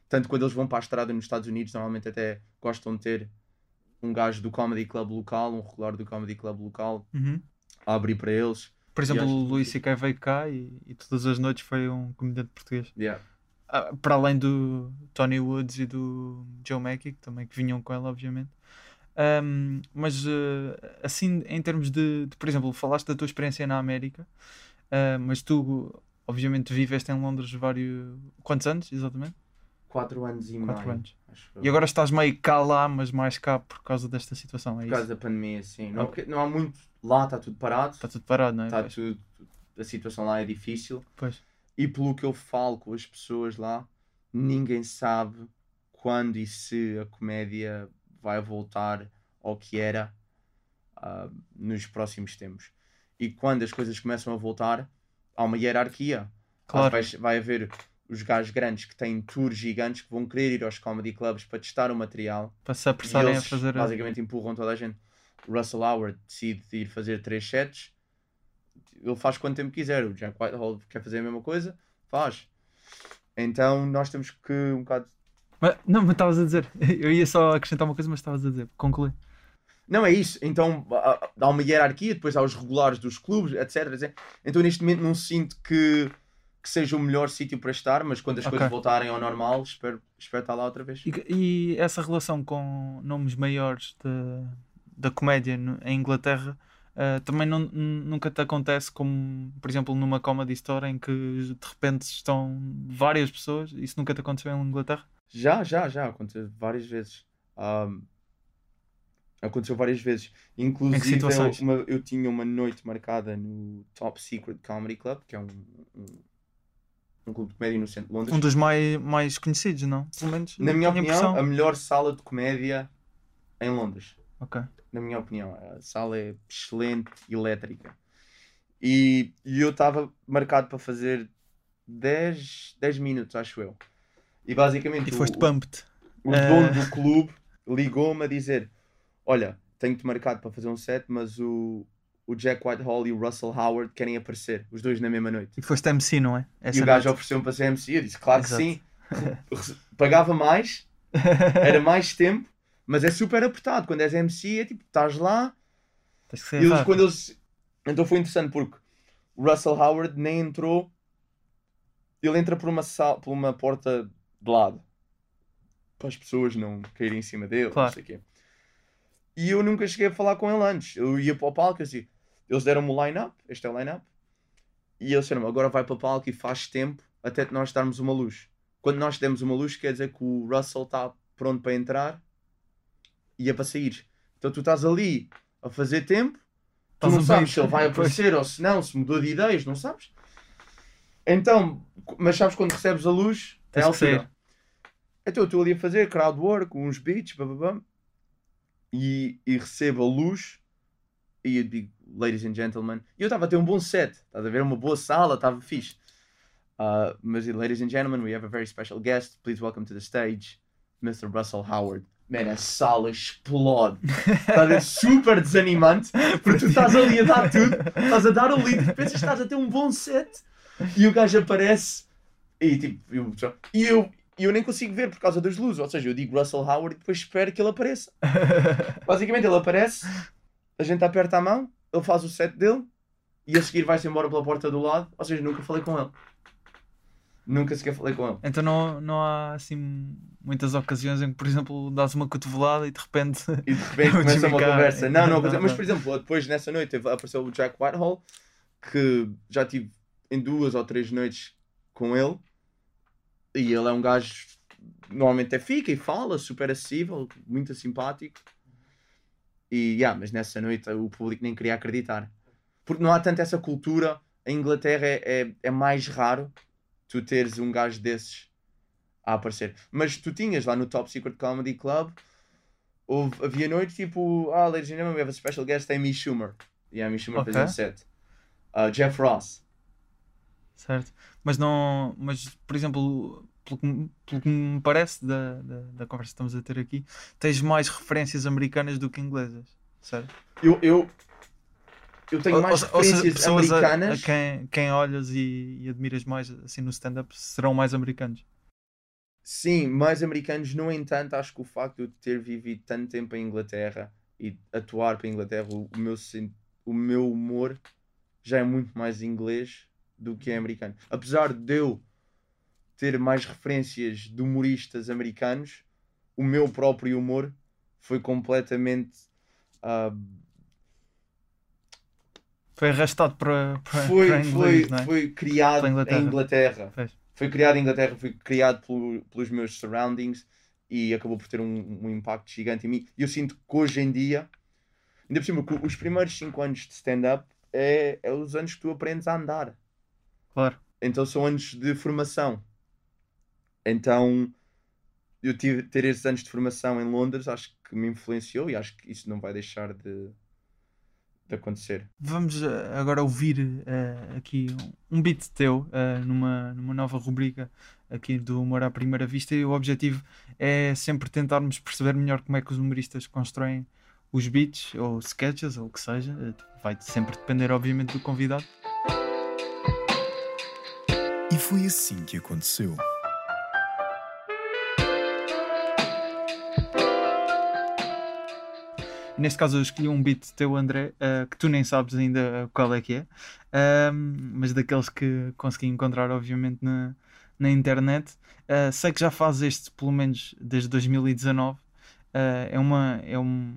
Tanto quando eles vão para a estrada nos Estados Unidos, normalmente até gostam de ter um gajo do Comedy Club local, um regular do Comedy Club local, Uhum. a abrir para eles. Por exemplo, o Luís C.K. veio cá e, e todas as noites foi um comediante português. Yeah. Ah, para além do Tony Woods e do Joe Mackey, que também que vinham com ele, obviamente. Ahm, mas eh, assim, em termos de, de, por exemplo, falaste da tua experiência na América. Ah, mas tu, obviamente, viveste em Londres vários. Quantos anos, exatamente? Quatro anos e Quatro meio. anos. E agora estás meio cá lá, mas mais cá por causa desta situação, é Por isso? causa da pandemia, sim. Não, porque não há muito. Lá está tudo parado. Está tudo parado, não é? Está Pois. tudo. A situação lá é difícil. Pois. E pelo que eu falo com as pessoas lá, ninguém sabe quando e se a comédia vai voltar ao que era ah, nos próximos tempos. E quando as coisas começam a voltar, há uma hierarquia. Claro. Vai, vai haver os gajos grandes que têm tours gigantes que vão querer ir aos comedy clubs para testar o material Para se apressarem a fazer. basicamente empurram toda a gente. Russell Howard decide ir fazer três sets, ele faz quanto tempo quiser. O Jack Whitehall quer fazer a mesma coisa, faz. Então nós temos que um bocado. Mas- não, mas estavas a dizer. Eu ia só acrescentar uma coisa, mas estavas a dizer. Conclui. Não é isso. Então há- uma hierarquia, depois há os regulares dos clubes, etc. etc. Então neste momento não sinto que, que seja o melhor sítio para estar, mas quando as Ok. coisas voltarem ao normal, espero, espero estar lá outra vez. E, e essa relação com nomes maiores da, da comédia no- em Inglaterra ah, também não, nunca te acontece como, por exemplo, numa comedy store em que de repente estão várias pessoas. Isso nunca te aconteceu em Inglaterra? Já, já, já. Aconteceu várias vezes. Ahm, aconteceu várias vezes. Inclusive, eu, uma- eu tinha uma noite marcada no Top Secret Comedy Club, que é um, um, um clube de comédia no centro de Londres. Um dos mais, mais conhecidos, não? Pelo menos. Na minha opinião, impressão. a melhor sala de comédia em Londres. Ok. Na minha opinião, a sala é excelente, elétrica. E, e eu estava marcado para fazer 10, 10 minutos, acho eu. E basicamente E o- foste o- pumped. o Eh. dono do clube ligou-me a dizer: Olha, tenho-te marcado para fazer um set, mas o, o Jack Whitehall e o Russell Howard querem aparecer, os dois na mesma noite. E foste MC, não é? e Essa o gajo ofereceu-me para ser MC. Eu disse: Claro Exato. que sim. Pagava mais, era mais tempo, mas é super apertado. Quando és MC, é tipo, estás lá. Tens que ser eles, quando eles. Então foi interessante porque o Russell Howard nem entrou. Ele entra por uma, sal... por uma porta de lado para as pessoas não caírem em cima dele. Claro. Não sei quê. E eu nunca cheguei a falar com ele antes. Eu ia para o palco assim. Eles deram-me o line-up. Este é o line-up. E eles disseram agora vai para o palco e faz tempo até nós darmos uma luz. Quando nós demos uma luz, quer dizer que o Russell está pronto para entrar e é para sair. Então tu estás ali a fazer tempo, tu não sabes se ele vai aparecer ou se não, se mudou de ideias, não sabes? Então, mas sabes quando recebes a luz, é a altura. Então eu estou ali a fazer crowd work, uns beats, bababam, e, e recebo a luz e eu digo, ladies and gentlemen, e eu estava a ter um bom set, estás a ver? Uma boa sala, estava fixe. Uh, mas, ladies and gentlemen, we have a very special guest. Please welcome to the stage, Mr. Russell Howard. Man, a sala explode. Está a super desanimante, porque tu estás ali a dar tudo, estás a dar o lead, pensas que estás a ter um bom set, e o gajo aparece, e tipo, eu, e eu, eu nem consigo ver por causa das luzes. Ou seja, eu digo Russell Howard e depois espero que ele apareça. Basicamente, ele aparece, a gente aperta a mão, ele faz o set dele, e a seguir vai-se embora pela porta do lado. Ou seja, nunca falei com ele. Nunca sequer falei com ele. Então não, não há assim muitas ocasiões em que, por exemplo, dás uma cotovelada e de repente. E de repente começa uma conversa. Não, não, Não, mas por exemplo, depois nessa noite apareceu o Jack Whitehall, que já tive em duas ou três noites com ele. E ele é um gajo, normalmente é fica e fala, super acessível, muito simpático. E, yeah, mas nessa noite o público nem queria acreditar. Porque não há tanto essa cultura. Em Inglaterra é, é, é mais raro tu teres um gajo desses a aparecer. Mas tu tinhas lá no Top Secret Comedy Club, houve, havia noites tipo, ah, ladies and gentlemen, we have a special guest, Amy Schumer. E a Amy Schumer Ok. fez um set. Uh, Jeff Ross. Certo. Mas não. Mas, por exemplo, pelo que, me- pelo que me parece da, da, da conversa que estamos a ter aqui, tens mais referências americanas do que inglesas. Certo? Eu, eu, eu tenho mais Ou- ou seja, referências pessoas a- americanas. A, quem, quem olhas e, e admiras mais assim no stand-up serão mais americanos. Sim, mais americanos. No entanto, acho que o facto de eu ter vivido tanto tempo em Inglaterra e atuar para a Inglaterra, o, o meu, o meu humor já é muito mais inglês do que é americano. Apesar de eu ter mais referências de humoristas americanos, o meu próprio humor foi completamente. ah, Foi arrastado para, para, foi, para inglês, foi, é? foi criado Inglaterra. em Inglaterra. Pois. Foi criado em Inglaterra, foi criado pelo- pelos meus surroundings e acabou por ter um, um impacto gigante em mim. E eu sinto que hoje em dia, ainda por cima, que os primeiros 5 anos de stand-up é, é os anos que tu aprendes a andar. Claro. Então são anos de formação. Então eu tive ter esses anos de formação em Londres, acho que me influenciou e acho que isso não vai deixar de, de acontecer. Vamos eh, agora ouvir eh, aqui um beat teu eh, numa, numa nova rubrica aqui do Humor à Primeira Vista e o objetivo é sempre tentarmos perceber melhor como é que os humoristas constroem os beats ou sketches ou o que seja. Vai sempre depender, obviamente, do convidado. E foi assim que aconteceu. Neste caso eu escolhi um beat teu, André, eh, que tu nem sabes ainda qual é que é, mas daqueles que consegui encontrar, obviamente, na, na internet. Ah, sei que já fazes este, pelo menos, desde 2019. Ah, é, uma, é um,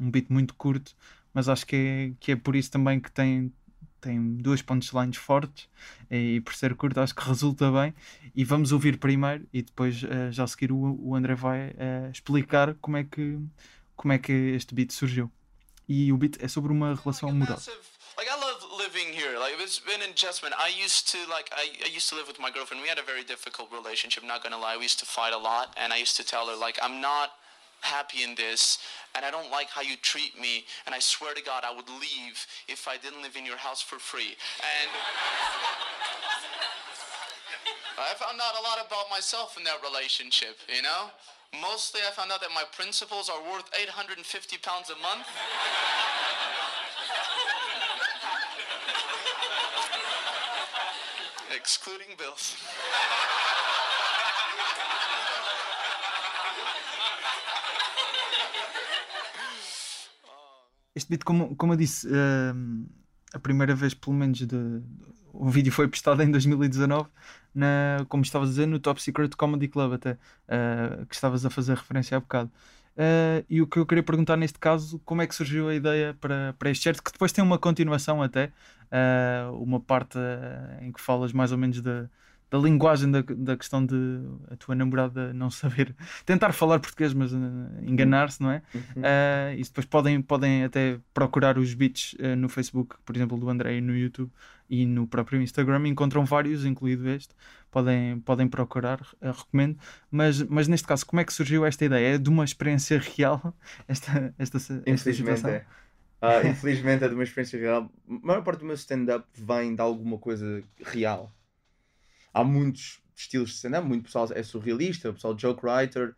um beat muito curto, mas acho que é, que é por isso também que tem, tem duas punchlines fortes e por ser curto acho que resulta bem. E vamos ouvir primeiro e depois, ah, já a seguir, o, o André vai ah, explicar como é que como é que este beat surgiu. E o beat é sobre uma relação amorosa. like I love living here. Like it's been an adjustment. I used to like I, I used to live with my girlfriend. We had a very difficult relationship, not gonna lie. We used to fight a lot and I used to tell her like I'm not happy in this and I don't like how you treat me and I swear to God I would leave if I didn't live in your house for free. And I found out a lot about myself in that relationship, you know? Mostly I found out that my principles are worth 850 pounds a month. Excluding bills. Este beat, como, como eu disse, hum, eh, a primeira vez, pelo menos, de, o vídeo foi postado em 2019, na, como estavas a dizer, no Top Secret Comedy Club, até ah, que estavas a fazer referência há bocado. Ah, e o que eu queria perguntar neste caso, como é que surgiu a ideia para, para este certo, que depois tem uma continuação até, ah, uma parte em que falas mais ou menos da, da linguagem da, da questão de a tua namorada não saber tentar falar português, mas ah, enganar-se, não é? Uh, e depois podem, podem até procurar os beats uh, no Facebook, por exemplo, do André e no YouTube e no próprio Instagram. Encontram vários, incluído este. Podem, podem procurar, uh, recomendo. Mas, mas neste caso, como é que surgiu esta ideia? É de uma experiência real? Esta, esta, esta Infelizmente situação? é. Ah, infelizmente é de uma experiência real. A maior parte do meu stand-up vem de alguma coisa real. Há muitos estilos de stand-up, muito pessoal é surrealista, o pessoal joke writer.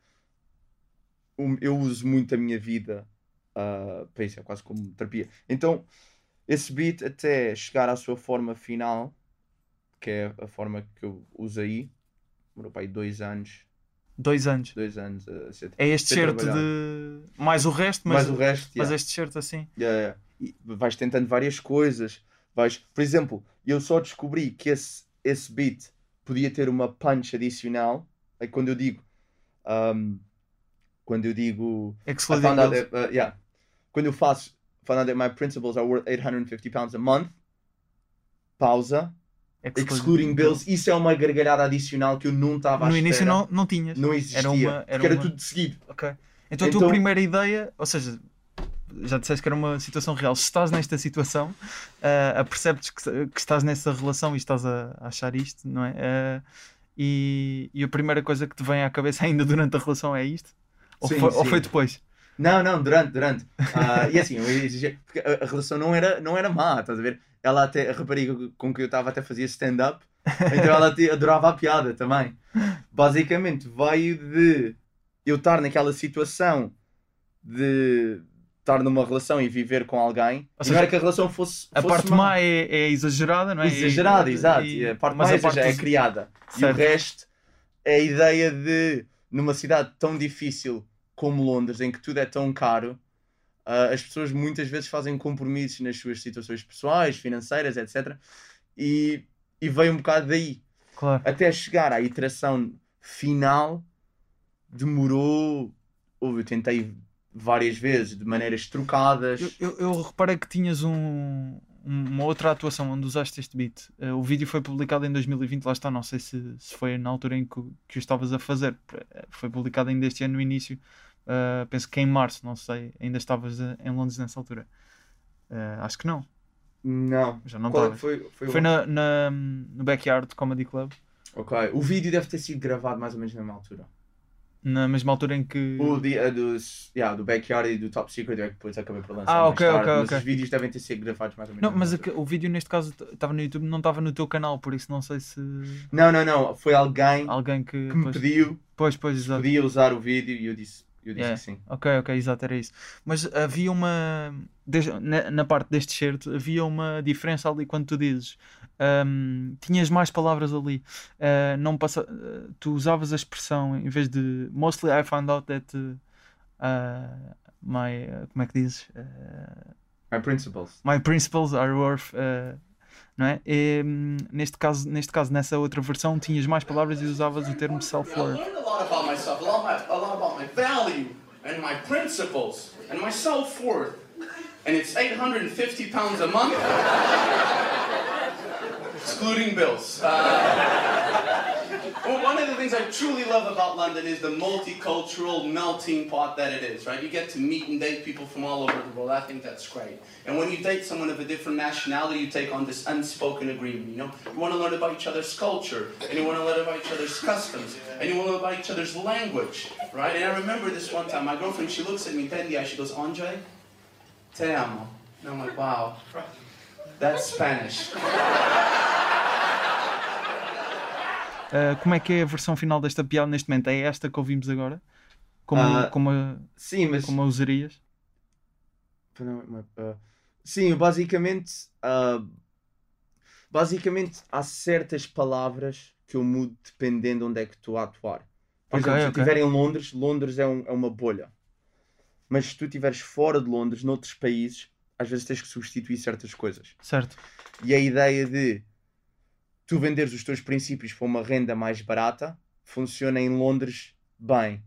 Eu uso muito a minha vida ah, para isso, é quase como terapia. Então, esse beat até chegar à sua forma final, que é a forma que eu uso aí, demorou para aí dois anos, Dois anos. dois anos a ser É este certo de. Mais o resto, mas, Mas o resto, mas yeah. este certo assim. Yeah, yeah. E vais tentando várias coisas. Vais... Por exemplo, eu só descobri que esse, esse beat podia ter uma punch adicional. É quando eu digo. um, quando eu digo. Excluding bills. that, uh, yeah. Quando eu faço. Found out that my principles are worth 850 pounds a month. Pausa. Excluding bills. Isso é uma gargalhada adicional que eu não estava a No início não, não tinhas. Não existia. Era uma- era porque era uma- tudo de seguido. Ok. Então, a tua Então- primeira ideia, ou seja, já disseste que era uma situação real. Se estás nesta situação, ah, apercebes que, que estás nessa relação e estás a, a achar isto, não é? Ah, e, e a primeira coisa que te vem à cabeça ainda durante a relação é isto? Ou, Sim, foi, ou sim. foi depois? Não, não, durante, durante. Ah, e assim, a relação não era, não era má, estás a ver? Ela até, a rapariga com que eu estava até fazia stand-up, então ela te- adorava a piada também. Basicamente veio de eu estar naquela situação de estar numa relação e viver com alguém. Ou seja, não era que a relação fosse. A fosse parte má. má é, é exagerada, não é? Exagerada, exato. e- a parte mais a parte já é criada. E o Certo. resto é a ideia de, numa cidade tão difícil como Londres, em que tudo é tão caro, ah, as pessoas muitas vezes fazem compromissos nas suas situações pessoais, financeiras, etc. E, e veio um bocado daí. Claro. Até chegar à iteração final, demorou. Ouve, eu tentei várias vezes, de maneiras trocadas. Eu, eu, eu reparei que tinhas um, uma outra atuação onde usaste este beat. Uh, o vídeo foi publicado em 2020, lá está, não sei se, se foi na altura em que, que o estavas a fazer. Eh, Foi publicado ainda este ano no início, uh, penso que em março, não sei, ainda estavas em Londres nessa altura. Uh, acho que não, Não. já não Qual é foi, foi, Foi na, na- no Backyard Comedy Club, Ok. O vídeo deve ter sido gravado mais ou menos na mesma altura. Na mesma altura em que. O de, a dos, yeah, do Backyard e do Top Secret eu é que depois acabei por lançar Ah, ok, tarde, ok, ok. os vídeos devem ter sido gravados mais ou menos Não, mas a- o vídeo neste caso estava no YouTube, não estava no teu canal, por isso não sei se. Não, não, não. Foi alguém alguém que. que me pois, pediu, pois, pois, exato. podia usar o vídeo e eu disse, eu disse Yeah. que sim. Ok, ok, exato, era isso. Mas havia uma. na, na parte deste certo, havia uma diferença ali quando tu dizes. Ahm, tinhas mais palavras ali. Ah, não passa, ah, tu usavas a expressão em vez de. Mostly I found out that. ah, my. como é que dizes? Ah, My principles. my principles are worth. não é? E, hum, neste, caso, neste caso, nessa outra versão, tinhas mais palavras e usavas o termo self-worth. learned a lot about myself, a lot, my, a lot about my value and my principles and my self-worth. And it's 850 pounds a month, excluding bills. Uh, well, one of the things I truly love about London is the multicultural melting pot that it is, right? You get to meet and date people from all over the world. I think that's great. And when you date someone of a different nationality, you take on this unspoken agreement, you know? You want to learn about each other's culture, and you want to learn about each other's customs, and you want to learn about each other's language, right? And I remember this one time, my girlfriend, she looks at me, eye, she goes, Andre, te amo. And I'm like, wow, that's Spanish. Ah, como é que é a versão final desta piada neste momento? É esta que ouvimos agora? Como, Ah, como, a, Sim, mas. como a usarias? Ah, Sim, basicamente. ah, basicamente há certas palavras que eu mudo dependendo de onde é que estou a atuar. Por Ok, exemplo, se eu ok. estiver em Londres, Londres é, um- é uma bolha. Mas se tu estiveres fora de Londres, noutros países, às vezes tens que substituir certas coisas. Certo. E a ideia de tu venderes os teus princípios para uma renda mais barata funciona em Londres bem.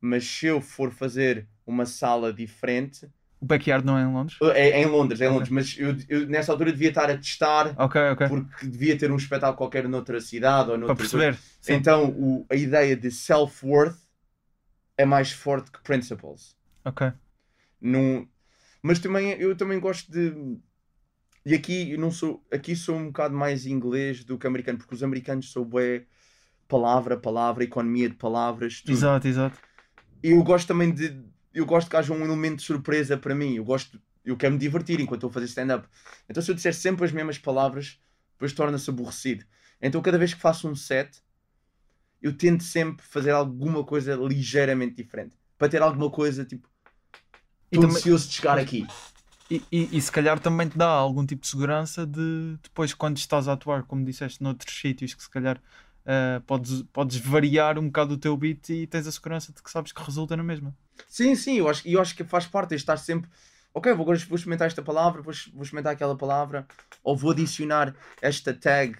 Mas se eu for fazer uma sala diferente, O backyard não é em Londres? é, é em Londres, é em. Londres, mas eu, eu nessa altura devia estar a testar Ok, ok. porque devia ter um espetáculo qualquer noutra cidade ou Para noutra perceber. coisa. Sim. Então o- a ideia de self-worth é mais forte que principles. Ok. Num... Mas também eu também gosto de. E aqui eu não sou. Aqui sou um bocado mais inglês do que americano, porque os americanos são bué palavra, palavra, economia de palavras, tudo. Exato, exato. E eu gosto também de. Eu gosto que haja um elemento de surpresa para mim. Eu gosto. Eu quero me divertir enquanto estou a fazer stand-up. Então se eu disser sempre as mesmas palavras, depois torna-se aborrecido. Então cada vez que faço um set, eu tento sempre fazer alguma coisa ligeiramente diferente. Para ter alguma coisa tipo. E Estou ansioso de chegar aqui. E, e- e se calhar também te dá algum tipo de segurança de depois, quando estás a atuar, como disseste, noutros sítios que se calhar ah, podes, podes variar um bocado o teu beat e tens a segurança de que sabes que resulta na mesma. Sim, sim, eu acho, eu acho que faz parte de estar sempre. Ok, vou, agora vou experimentar esta palavra, vou, vou experimentar aquela palavra, ou vou adicionar esta tag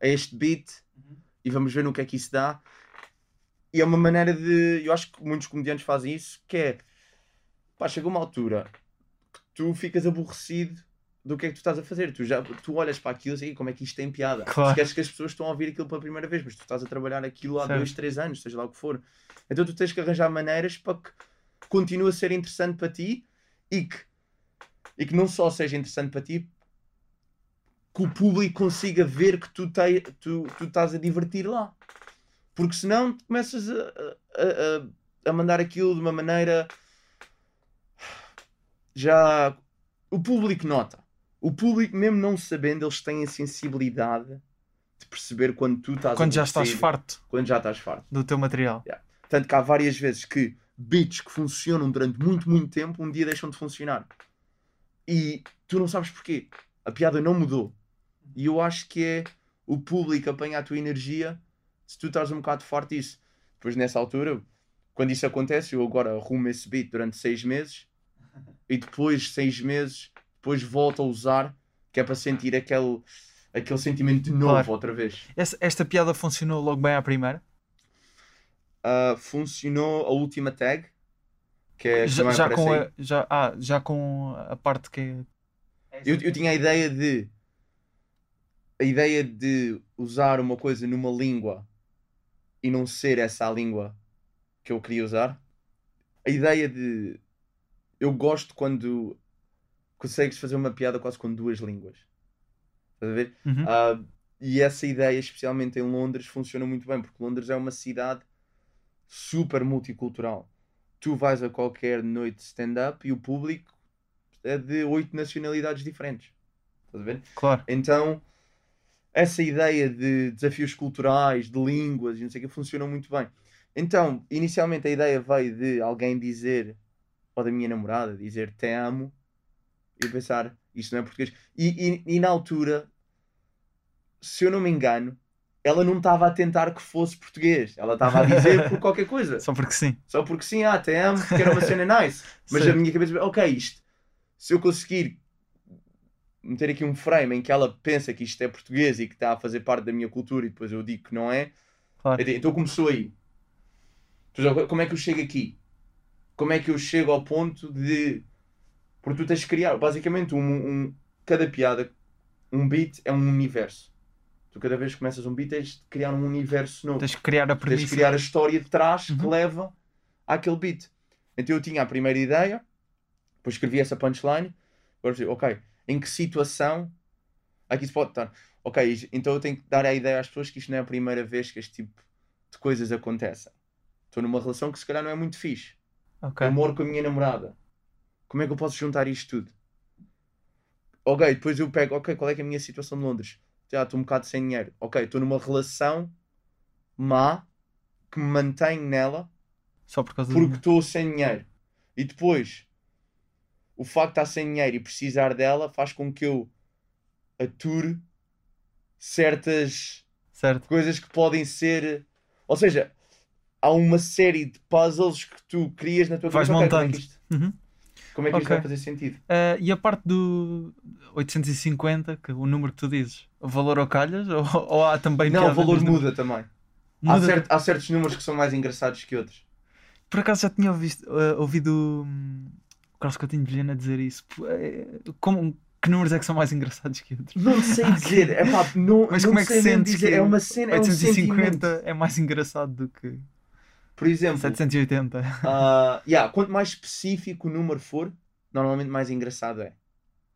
a este beat e vamos ver no que é que isso dá. E é uma maneira de. Eu acho que muitos comediantes fazem isso, que é. Pá, chega uma altura que tu ficas aborrecido do que é que tu estás a fazer. Tu, já, tu olhas para aquilo e "Ei, como é que isto tem piada? Claro. Esqueces que as pessoas estão a ouvir aquilo pela primeira vez, mas tu estás a trabalhar aquilo há Certo. dois, três anos, seja lá o que for. Então tu tens que arranjar maneiras para que continue a ser interessante para ti e que, e que não só seja interessante para ti, que o público consiga ver que tu, te, tu, tu estás a divertir lá. Porque senão tu começas a, a, a, a mandar aquilo de uma maneira. Já. O público nota. O público, mesmo não sabendo, eles têm a sensibilidade de perceber quando tu estás Quando já estás farto Quando já estás farto. do teu material. Tanto que há várias vezes que beats que funcionam durante muito, muito tempo, um dia deixam de funcionar. E tu não sabes porquê. A piada não mudou. E eu acho que é o público apanhar a tua energia se tu estás um bocado forte disso. Depois nessa altura, quando isso acontece, eu agora arrumo esse beat durante seis meses e depois seis meses, depois volto a usar, que é para sentir aquele, aquele sentimento de novo Claro. outra vez. Essa- esta piada funcionou logo bem à primeira. Ah, funcionou a última tag. que é que já, já com a, já, ah, já com a parte que é. Eu, eu tinha a ideia de a ideia de usar uma coisa numa língua e não ser essa a língua que eu queria usar. A ideia de eu gosto quando consegues fazer uma piada quase com duas línguas. Estás a ver? Uhum. Ah, e essa ideia, especialmente em Londres, funciona muito bem, porque Londres é uma cidade super multicultural. Tu vais a qualquer noite stand-up e o público é de oito nacionalidades diferentes. Estás a ver? Claro. Então, essa ideia de desafios culturais, de línguas e não sei o que, funciona muito bem. Então, inicialmente a ideia veio de alguém dizer, ou da minha namorada, dizer te amo, e pensar, isto não é português. E, e, e na altura, se eu não me engano, ela não estava a tentar que fosse português. Ela estava a dizer por qualquer coisa. Só porque sim. Só porque sim, ah, te amo, porque era uma cena nice. Mas Sim. a minha cabeça, ok, isto, se eu conseguir meter aqui um frame em que ela pensa que isto é português e que está a fazer parte da minha cultura e depois eu digo que não é, Claro. então- então começou aí. Depois, como é que eu chego aqui? Como é que eu chego ao ponto de. Porque tu tens de criar, basicamente, um, um- cada piada, um beat é um universo. Tu cada vez que começas um beat tens de criar um universo novo Tens que criar a tens de criar a história de trás que Uhum. leva àquele beat. Então eu tinha a primeira ideia, depois escrevi essa punchline, agora dizer, ok, em que situação aqui se pode estar? Ok, então eu tenho que dar a ideia às pessoas que isto não é a primeira vez que este tipo de coisas acontecem. Estou numa relação que se calhar não é muito fixe. Ok. Eu moro com a minha namorada. Como é que eu posso juntar isto tudo? Ok, depois eu pego, ok, qual é é a minha situação de Londres? Já estou um bocado sem dinheiro. Ok, estou numa relação má que me mantenho nela Só por causa porque estou sem dinheiro. E depois, o facto de estar sem dinheiro e precisar dela faz com que eu ature certas Certo. coisas que podem ser. Ou seja, há uma série de puzzles que tu crias na tua Vais cabeça. Ok, como é que montando. isto, Uhum. como é que isto Ok. vai fazer sentido? Ah, e a parte do 850, que o número que tu dizes, o valor ao calhas? Ou, ou há também. Não, o valor nos números? muda também. Muda. Há, há certos números que são mais engraçados que outros. Por acaso já tinha ouvido, ah, ouvido hum, o Carlos Coutinho de Vilhena dizer isso. É- Como, que números é que são mais engraçados que outros? Não sei dizer, é pá, não, Mas não como é que sentes que É uma cena, é um. 850 é mais engraçado do que Por exemplo, 780. ah, yeah, quanto mais específico o número for, normalmente mais engraçado é.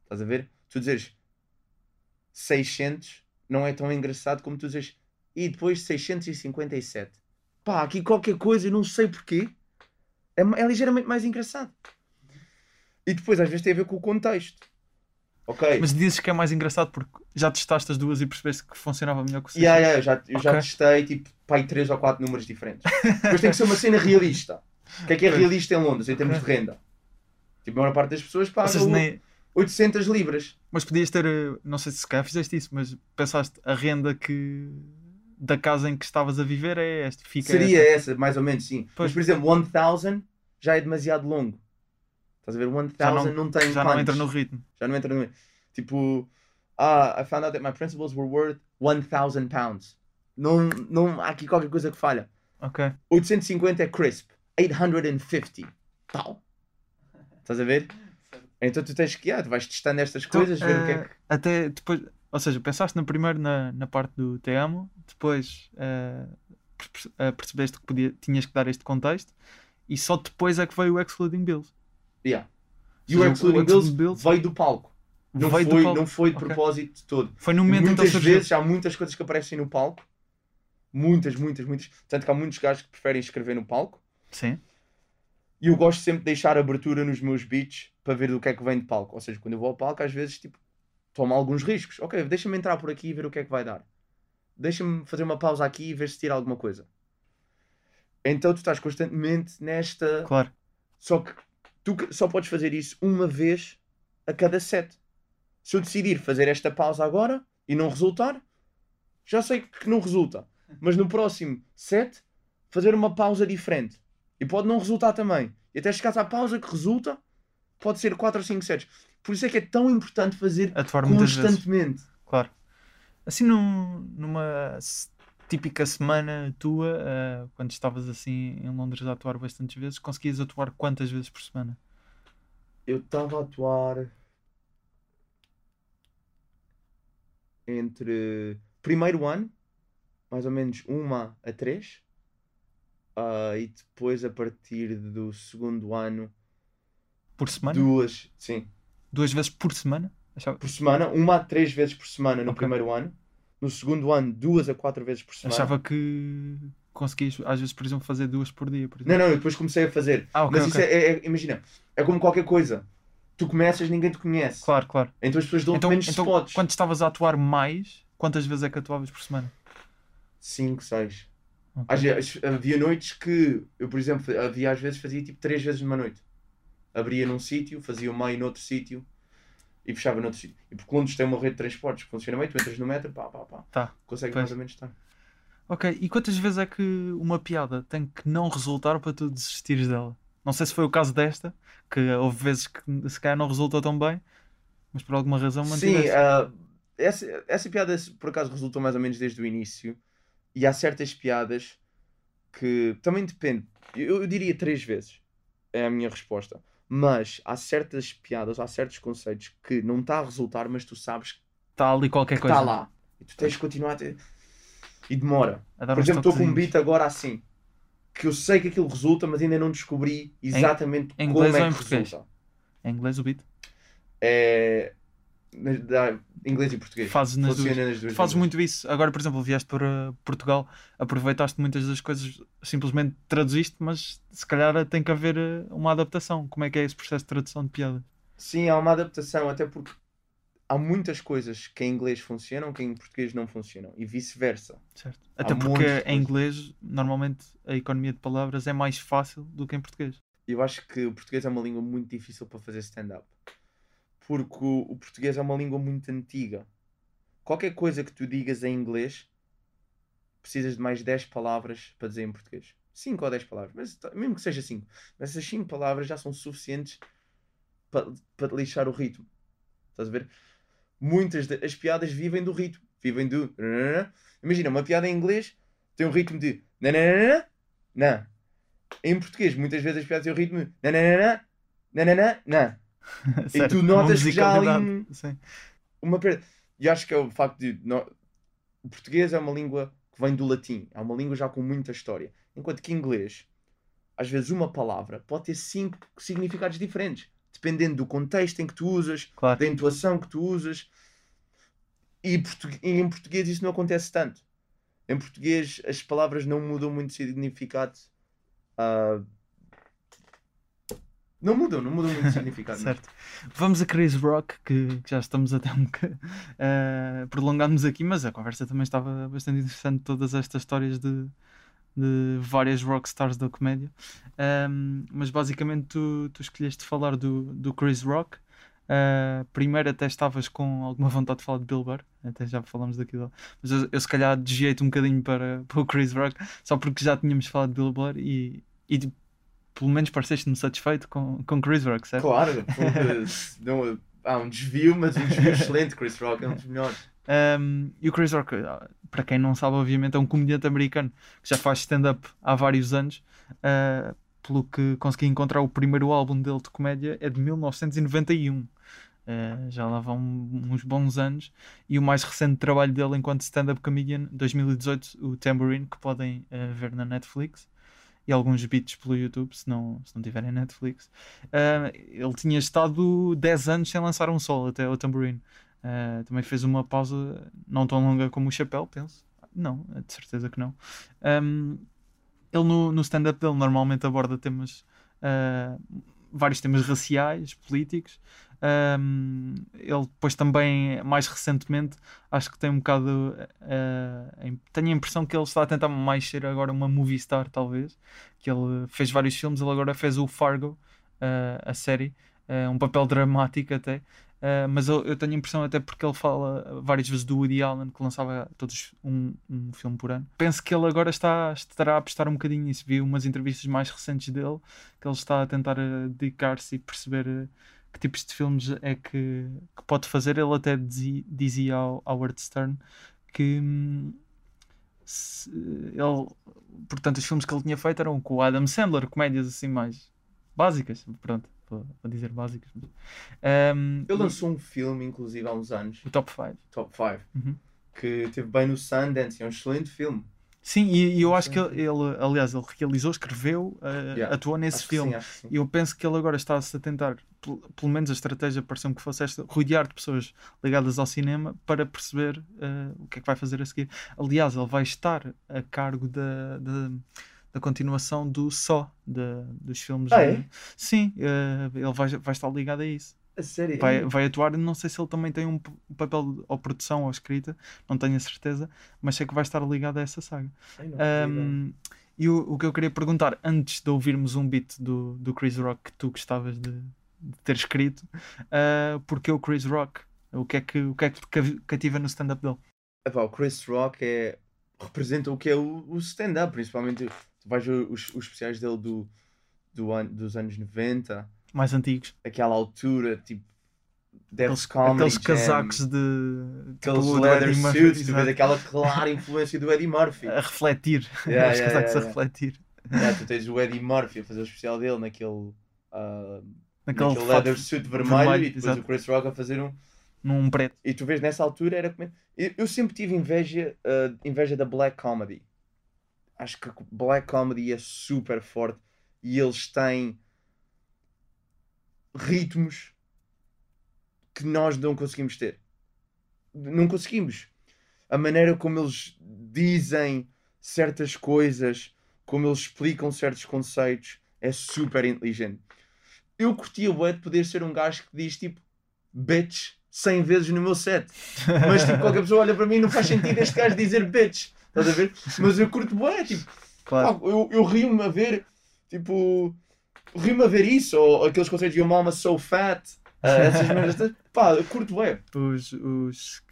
Estás a ver? Tu dizes 600 não é tão engraçado como tu dizes e depois 657. Pá, aqui qualquer coisa, eu não sei porquê, é, é ligeiramente mais engraçado. E depois às vezes tem a ver com o contexto. Ok. Mas dizes que é mais engraçado porque já testaste as duas e percebeste que funcionava melhor que o Yeah, yeah, eu já, eu já Ok. testei tipo, pai, 3 ou 4 números diferentes. Mas tem que ser uma cena realista. O que é que é realista em Londres em termos de renda? Tipo, a maior parte das pessoas paga seja, nem- 800 libras. Mas podias ter, eh, não sei se se calhar fizeste isso, mas pensaste a renda que da casa em que estavas a viver é esta, fica Seria esta. essa, mais ou menos, sim. Pois. Mas, por exemplo, 1000 já é demasiado longo. Estás a ver? 1000 Já não- não, tem já não punch. entra no ritmo. Já não entra no... Tipo, ah, I found out that my principles were worth 1000 pounds. Não, não, há aqui qualquer coisa que falha. Ok. 850 é crisp. 850. Tal. Estás a ver? Então tu tens que, ah, tu vais testando estas Então, coisas, ver o que é eh, que... Até depois, ou seja, pensaste no primeiro na, na parte do te amo, depois eh, percebeste que podia, tinhas que dar este contexto e só depois é que veio o Excluding Bills. Yeah. E o Excluding o Bills, Bills veio do palco. Não, veio do foi, palco. não foi de propósito de todo. Foi no momento muitas vezes há muitas coisas que aparecem no palco. Muitas, muitas, muitas. Tanto que há muitos gajos que preferem escrever no palco. Sim. E eu gosto sempre de deixar abertura nos meus beats para ver do que é que vem de palco. Ou seja, quando eu vou ao palco, às vezes, tipo, tomo alguns riscos. Ok, deixa-me entrar por aqui e ver o que é que vai dar. Deixa-me fazer uma pausa aqui e ver se tira alguma coisa. Então tu estás constantemente nesta. Claro. Só que tu só podes fazer isso uma vez a cada set. Se eu decidir fazer esta pausa agora e não resultar, já sei que não resulta. Mas no próximo set, fazer uma pausa diferente. E pode não resultar também. E até chegares à pausa que resulta, pode ser 4 ou 5 sets. Por isso é que é tão importante fazer Atuar constantemente. Claro. Assim, num, numa. Típica semana tua, eh, quando estavas assim em Londres a atuar bastantes vezes, conseguias atuar quantas vezes por semana? Eu estava a atuar entre primeiro ano, mais ou menos uma a três, ah, e depois a partir do segundo ano, Por semana? duas, sim, Duas vezes por semana? Achava- por semana, uma a três vezes por semana no Ok. primeiro ano, no segundo ano, duas a quatro vezes por semana. Achava que conseguias, às vezes, por exemplo, fazer duas por dia. Não, não, eu depois comecei a fazer. Ah, ok, Mas isso ok. é, é- imagina, é como qualquer coisa. Tu começas, ninguém te conhece. Claro, claro. Então as pessoas dão Então, menos então spots. quando estavas a atuar mais, quantas vezes é que atuavas por semana? 5, 6. Ok. Às vezes, havia noites que eu, por exemplo, havia às vezes fazia tipo 3 vezes numa noite. Abria num sítio, fazia o meio noutro sítio e fechava noutro sítio. E porque Londres tem uma rede de transportes que funciona bem, tu entras no metro, pá, pá, pá. Tá. Consegue Pois. mais ou menos estar. Ok, e quantas vezes é que uma piada tem que não resultar para tu desistires dela? Não sei se foi o caso desta, que houve vezes que se calhar não resultou tão bem, mas por alguma razão Sim, mantiveste. ah, essa, essa piada por acaso resultou mais ou menos desde o início. E há certas piadas que também depende. Eu, eu diria três vezes. É a minha resposta. Mas há certas piadas, há certos conceitos que não está a resultar, mas tu sabes que Está ali qualquer está coisa. lá. E tu tens de continuar a ter. E demora. Por exemplo, estou com um beat agora assim. Que eu sei que aquilo resulta, mas ainda não descobri exatamente em como é ou que em português? resulta. Em inglês o beat? É. dá- Inglês e português. Fazes nas duas. nas duas Fazes muito isso. Agora, por exemplo, vieste para Portugal, aproveitaste muitas das coisas, simplesmente traduziste, mas se calhar tem que haver eh, uma adaptação. Como é que é esse processo de tradução de piada? Sim, há uma adaptação, até porque há muitas coisas que em inglês funcionam que em português não funcionam e vice-versa. Certo. Até Há porque em inglês, normalmente, a economia de palavras é mais fácil do que em português. Eu acho que o português é uma língua muito difícil para fazer stand-up. Porque o, português é uma língua muito antiga. Qualquer coisa que tu digas em inglês, precisas de mais 10 palavras para dizer em português. 5 ou 10 palavras, mas mesmo que seja 5. Mas essas 5 palavras já são suficientes para, para lixar o ritmo. Estás a ver? Muitas das piadas vivem do ritmo. Vivem do. Imagina, uma piada em inglês tem um ritmo de. Em português, muitas vezes as piadas têm o ritmo Certo, tu notas que já há ali Sim. Uma perda. E acho que é o facto de. O português é uma língua que vem do latim. É uma língua já com muita história. Enquanto que inglês, às vezes uma palavra pode ter cinco significados diferentes. Dependendo do contexto em que tu usas, Claro. da intuação que tu usas. E, portu- e em português isso não acontece tanto. Em português as palavras não mudam muito de significado. ah, não mudam, não mudam muito de significado. Certo. Vamos a Chris Rock, que, que já estamos até um bocado uh, prolongamos aqui, mas a conversa também estava bastante interessante. Todas estas histórias de, de várias rockstars da comédia. Um, mas basicamente tu, tu escolheste falar do, do Chris Rock. Uh, primeiro até estavas com alguma vontade de falar de Bill Burr, até já falamos daquilo, mas eu, eu se calhar desviei-te um bocadinho para, para o Chris Rock, só porque já tínhamos falado de Bill Burr e, e pelo menos pareceste-me satisfeito com, com Chris Rock, certo? Claro, porque não, há um desvio, mas um desvio excelente. Chris Rock é um dos melhores. Um, e o Chris Rock, ah, para quem não sabe, obviamente é um comediante americano que já faz stand-up há vários anos. ah, pelo que consegui encontrar, o primeiro álbum dele de comédia é de 1991. Ah, já lá vão uns bons anos. E o mais recente trabalho dele enquanto stand-up comedian, 2018, o Tambourine, que podem ah, ver na Netflix. E alguns beats pelo YouTube, se não, se não tiverem Netflix. Ah, ele tinha estado 10 anos sem lançar um solo até o Tambourine. Uh, também fez uma pausa não tão longa como o Chapéu, penso. Não, de certeza que não. Um, ele no, no stand-up dele normalmente aborda temas, uh, vários temas raciais, políticos. Um, ele depois também, mais recentemente, acho que tem um bocado. Uh, tenho a impressão que ele está a tentar mais ser agora uma movie star, talvez. Que ele fez vários filmes, ele agora fez o Fargo, uh, a série, uh, um papel dramático até. Mas eu, eu tenho a impressão, até porque ele fala várias vezes do Woody Allen, que lançava todos um, um filme por ano. Penso que ele agora está, estará a apostar um bocadinho nisso. Vi umas entrevistas mais recentes dele, que ele está a tentar dedicar-se e perceber que tipos de filmes é que, que pode fazer. Ele até dizia, dizia ao Howard Stern que hum, se- ele, portanto, os filmes que ele tinha feito eram com o Adam Sandler, comédias assim mais básicas, pronto, vou dizer básicas. mas, ehm, Ele lançou um filme, inclusive, há uns anos, o Top 5. Top 5, Uhum. que teve bem no Sundance, é um excelente filme. Sim, e, e eu acho que ele, ele- aliás, ele realizou, escreveu, eh, Yeah, atuou nesse Acho filme. sim, sim. E eu penso que ele agora está-se a tentar, pelo menos a estratégia pareceu-me que fosse esta, rodear de pessoas ligadas ao cinema para perceber eh, o que é que vai fazer a seguir. Aliás, ele vai estar a cargo da, da, da continuação do Só, da- dos filmes. Ah, de- é? Sim, eh, ele vai, vai estar ligado a isso. A sério? Vai, vai atuar, não sei se ele também tem um papel de- ou produção ou escrita, não tenho a certeza, mas sei que vai estar ligado a essa saga. Ai, não e o, o que eu queria perguntar, antes de ouvirmos um beat do, do Chris Rock que tu gostavas de, de ter escrito, uh, porque o Chris Rock? O que é que, o que, é que cativa no stand-up dele? Epá, o Chris Rock é, representa o que é o, o stand-up, principalmente tu vais ver os, os especiais dele do, do an, dos anos 90, Mais antigos. aquela altura, tipo Aqueles, Comedy aqueles Jam, casacos de. tipo aqueles o do leather Eddie Murphy, suits, tu vês aquela clara influência do Eddie Murphy. a refletir. Yeah, Os yeah, casacos yeah, a yeah. refletir. Yeah, tu tens o Eddie Murphy a fazer o especial dele naquele, ah, Naquele, naquele leather suit vermelho, vermelho, e depois exato. o Chris Rock a fazer um. num preto. E tu vês nessa altura era como. Eu, eu sempre tive inveja, ah, inveja da Black Comedy. Acho que Black Comedy é super forte e eles têm ritmos que nós não conseguimos ter. Não conseguimos. A maneira como eles dizem certas coisas, como eles explicam certos conceitos, é super inteligente. Eu curtia bué de poder ser um gajo que diz tipo bitch 100 vezes no meu set. Mas tipo, qualquer pessoa olha para mim e não faz sentido este gajo dizer bitch. Estás a ver? Mas eu curto bué, tipo, Claro. pá, eu, eu rio-me a ver, tipo, rio-me a ver isso, ou aqueles conceitos Your Mama So Fat, ah, essas merdas, pá, eu curto bué. Os, os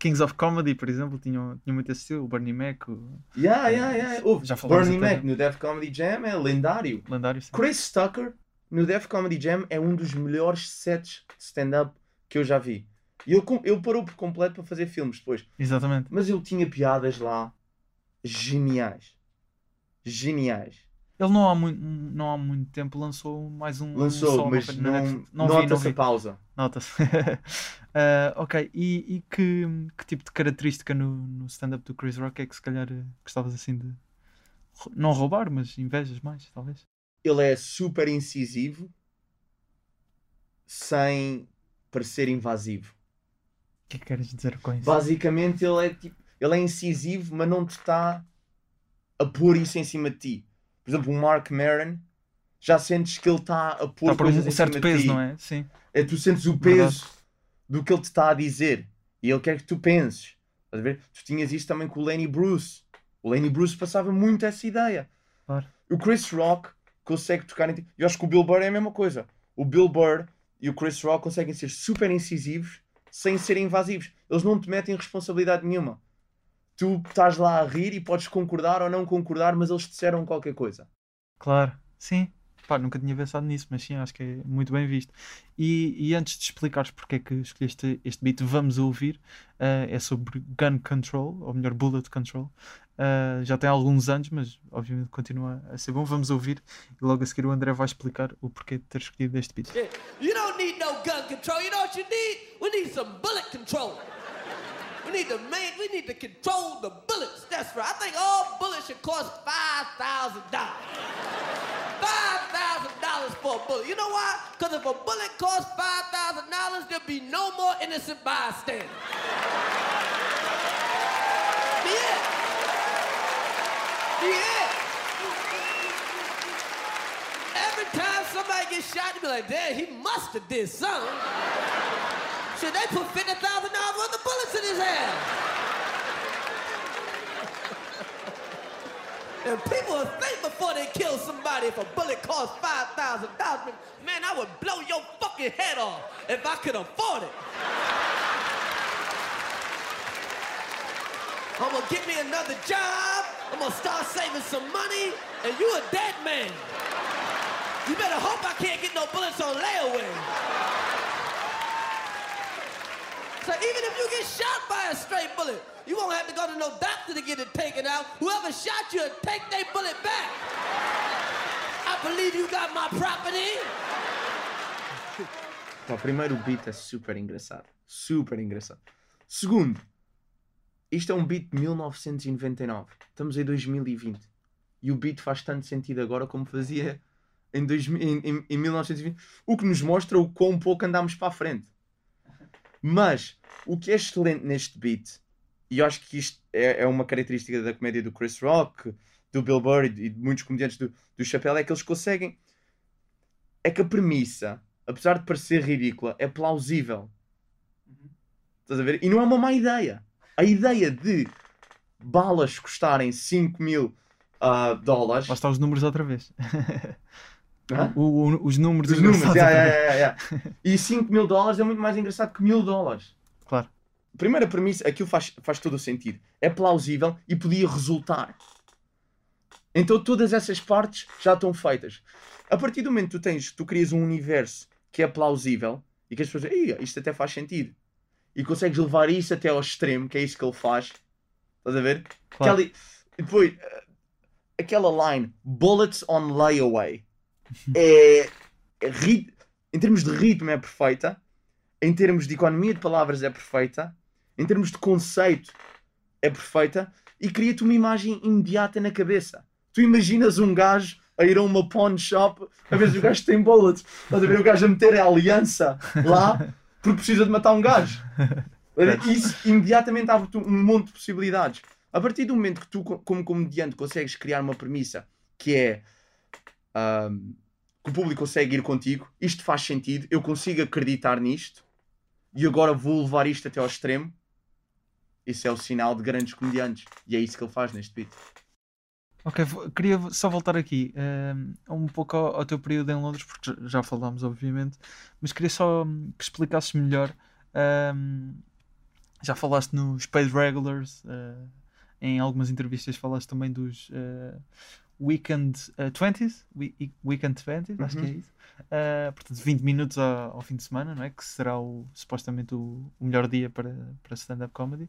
Kings of Comedy, por exemplo, tinham, tinham muito esse estilo. O Bernie Mac, o Yeah, yeah, yeah. Ouve, Já Bernie Mac no Def Comedy Jam é lendário. lendário. sim. Chris Tucker no Def Comedy Jam é um dos melhores sets de stand-up que eu já vi. E ele, com- ele parou por completo para fazer filmes depois. Exatamente. Mas ele tinha piadas lá geniais. Geniais. Ele não há muito, não há muito tempo lançou mais um. um Lançou, solo mas não, Netflix. não não nota-se a pausa. Nota-se. Ah, ok, e, e que, que tipo de característica no, no stand-up do Chris Rock é que se calhar eh, gostavas assim de não roubar, mas invejas mais, talvez? Ele é super incisivo sem parecer invasivo. O que é que queres dizer com isso? Basicamente ele é tipo, ele é incisivo, mas não te está a pôr isso em cima de ti. Por exemplo, o Mark Maron já sentes que ele está a pôr Está por um, certo peso, não é? Sim. É, tu sentes o Verdade. peso do que ele te está a dizer e ele quer que tu penses. Estás a ver? Tu tinhas isso também com o Lenny Bruce. O Lenny Bruce passava muito essa ideia. Claro. O Chris Rock consegue tocar em ti. Eu acho que o Bill Burr é a mesma coisa. O Bill Burr e o Chris Rock conseguem ser super incisivos sem serem invasivos. Eles não te metem responsabilidade nenhuma. Tu estás lá a rir e podes concordar ou não concordar, mas eles disseram qualquer coisa. Claro, sim. Pá, nunca tinha pensado nisso, mas sim, acho que é muito bem visto. E, e antes de explicares porque é que escolheste este beat, vamos ouvir. eh, é sobre gun control, ou melhor, bullet control. Eh, já tem alguns anos, mas obviamente continua a ser bom. Vamos ouvir e logo a seguir o André vai explicar o porquê de ter escolhido este beat. You don't need no gun control. You know what you need? We need some bullet control. We need to make. We need to control the bullets. That's right. I think all bullets should cost five thousand dollars. Five thousand dollars for a bullet. You know why? Because if a bullet costs five thousand dollars, there'll be no more innocent bystanders. Yeah. Yeah. Every time somebody gets shot, you be like, damn, he must have did something. Should they put fifty thousand dollars worth of bullets in his head? And people will think before they kill somebody if a bullet costs five thousand dollars. Man, I would blow your fucking head off if I could afford it. I'm gonna get me another job. I'm gonna start saving some money, and you a dead man. You better hope I can't get no bullets on layaway. So even if you get shot by a straight bullet, you won't have to go to no doctor to get it taken out. Whoever shot you, take their bullet back. I believe you got my property. Pá, primeiro, o beat é super engraçado. Super engraçado. Segundo, isto é um beat de 1999. Estamos em 2020. E o beat faz tanto sentido agora como fazia em, 2000 em, em- em 1920. O que nos mostra o quão pouco andámos para a frente. Mas, o que é excelente neste beat, e eu acho que isto é, é uma característica da comédia do Chris Rock, do Bill Burr e de muitos comediantes do, do Chapéu, é que eles conseguem. É que a premissa, apesar de parecer ridícula, é plausível. Estás a ver? E não é uma má ideia. A ideia de balas custarem 5 mil ah, dólares. Lá estão os números outra vez. O- o- os números. Os números, yeah, yeah, yeah. E 5 mil dólares é muito mais engraçado que mil dólares. Primeira premissa, aquilo faz, faz todo o sentido. É plausível e podia resultar. Então todas essas partes já estão feitas. A partir do momento que tu tens, tu crias um universo que é plausível e que as pessoas dizem, "Ih, isto até faz sentido. E consegues levar isso até ao extremo, que é isso que ele faz. Estás a ver? Claro. Aquela- depois, eh, aquela line, bullets on layaway, é, é rit- em termos de ritmo é perfeita, em termos de economia de palavras é perfeita, em termos de conceito é perfeita e cria-te uma imagem imediata na cabeça. Tu imaginas um gajo a ir a uma pawn shop a ver se o gajo tem bullets, estás a ver o gajo a meter a aliança lá porque precisa de matar um gajo. Isso imediatamente abre-te um monte de possibilidades. A partir do momento que tu, co- como comediante, consegues criar uma premissa que é ahm, que o público consegue ir contigo, isto faz sentido, eu consigo acreditar nisto e agora vou levar isto até ao extremo. Isso é o sinal de grandes comediantes e é isso que ele faz neste beat. Ok, queria só voltar aqui ehm, um pouco ao, ao teu período em Londres, porque já- falámos, obviamente, mas queria só hum, que explicasses melhor. ehm, já falaste nos paid regulars, eh, em algumas entrevistas falaste também dos eh, Weekend eh, 20s, we- Weekend 20s, acho que é Uhum. isso. Eh, portanto, 20 minutos ao, ao fim de semana, não é? Que será o, supostamente o, o melhor dia para, para stand-up comedy.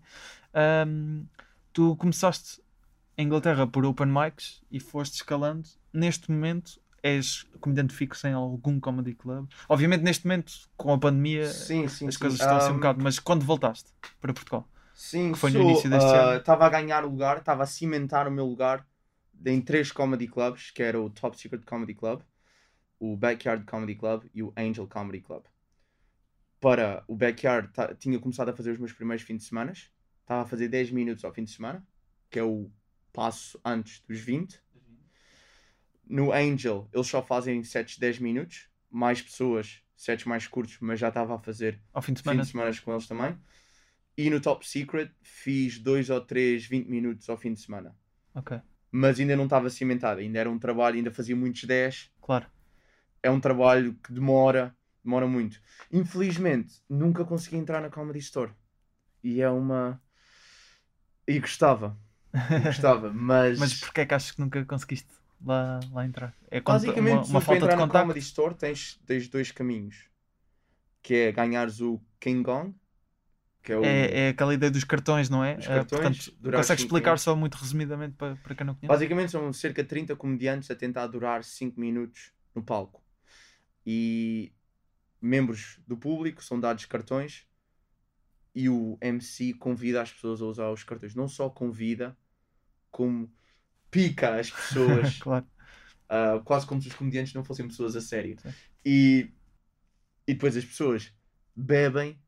Ehm, tu começaste em Inglaterra por open mics e foste escalando. Neste momento és comediante fixo em algum comedy club. Obviamente, neste momento, com a pandemia, Sim, sim, as sim. coisas estão assim um bocado. Mas quando voltaste para Portugal? Sim, que foi no sou, início deste ah, ano. Estava a ganhar o lugar, estava a cimentar o meu lugar em três comedy clubs, que era o Top Secret Comedy Club, o Backyard Comedy Club e o Angel Comedy Club. Para o Backyard, tinha começado a fazer os meus primeiros fins de semana. Estava a fazer 10 minutos ao fim de semana, que é o passo antes dos 20. No Angel, eles só fazem sets de 10 minutos. Mais pessoas, sets mais curtos, mas já estava a fazer Ao fim de fim semana? de semana com eles também. E no Top Secret fiz dois ou três 20 minutos ao fim de semana. Ok, Mas ainda não estava cimentado, ainda era um trabalho, ainda fazia muitos 10. claro. É um trabalho que demora, demora muito. Infelizmente, nunca consegui entrar na Comedy Store. E é uma. E gostava. E gostava, mas. Mas porquê é que achas que nunca conseguiste lá, lá entrar? É Basicamente, uma, se uma falta de entrar na? Comedy Store tens, tens dois caminhos. Que é ganhares o King Kong, que é o. É, é aquela ideia dos cartões, não é? Dos Eh, cartões, portanto, consegues cinco explicar minutos. só muito resumidamente para, para quem não conhece? Basicamente são cerca de 30 comediantes a tentar durar 5 minutos no palco. E membros do público são dados cartões e o MC convida as pessoas a usar os cartões. Não só convida, como pica as pessoas, claro. ah, quase como se os comediantes não fossem pessoas a sério. E, e depois as pessoas bebem,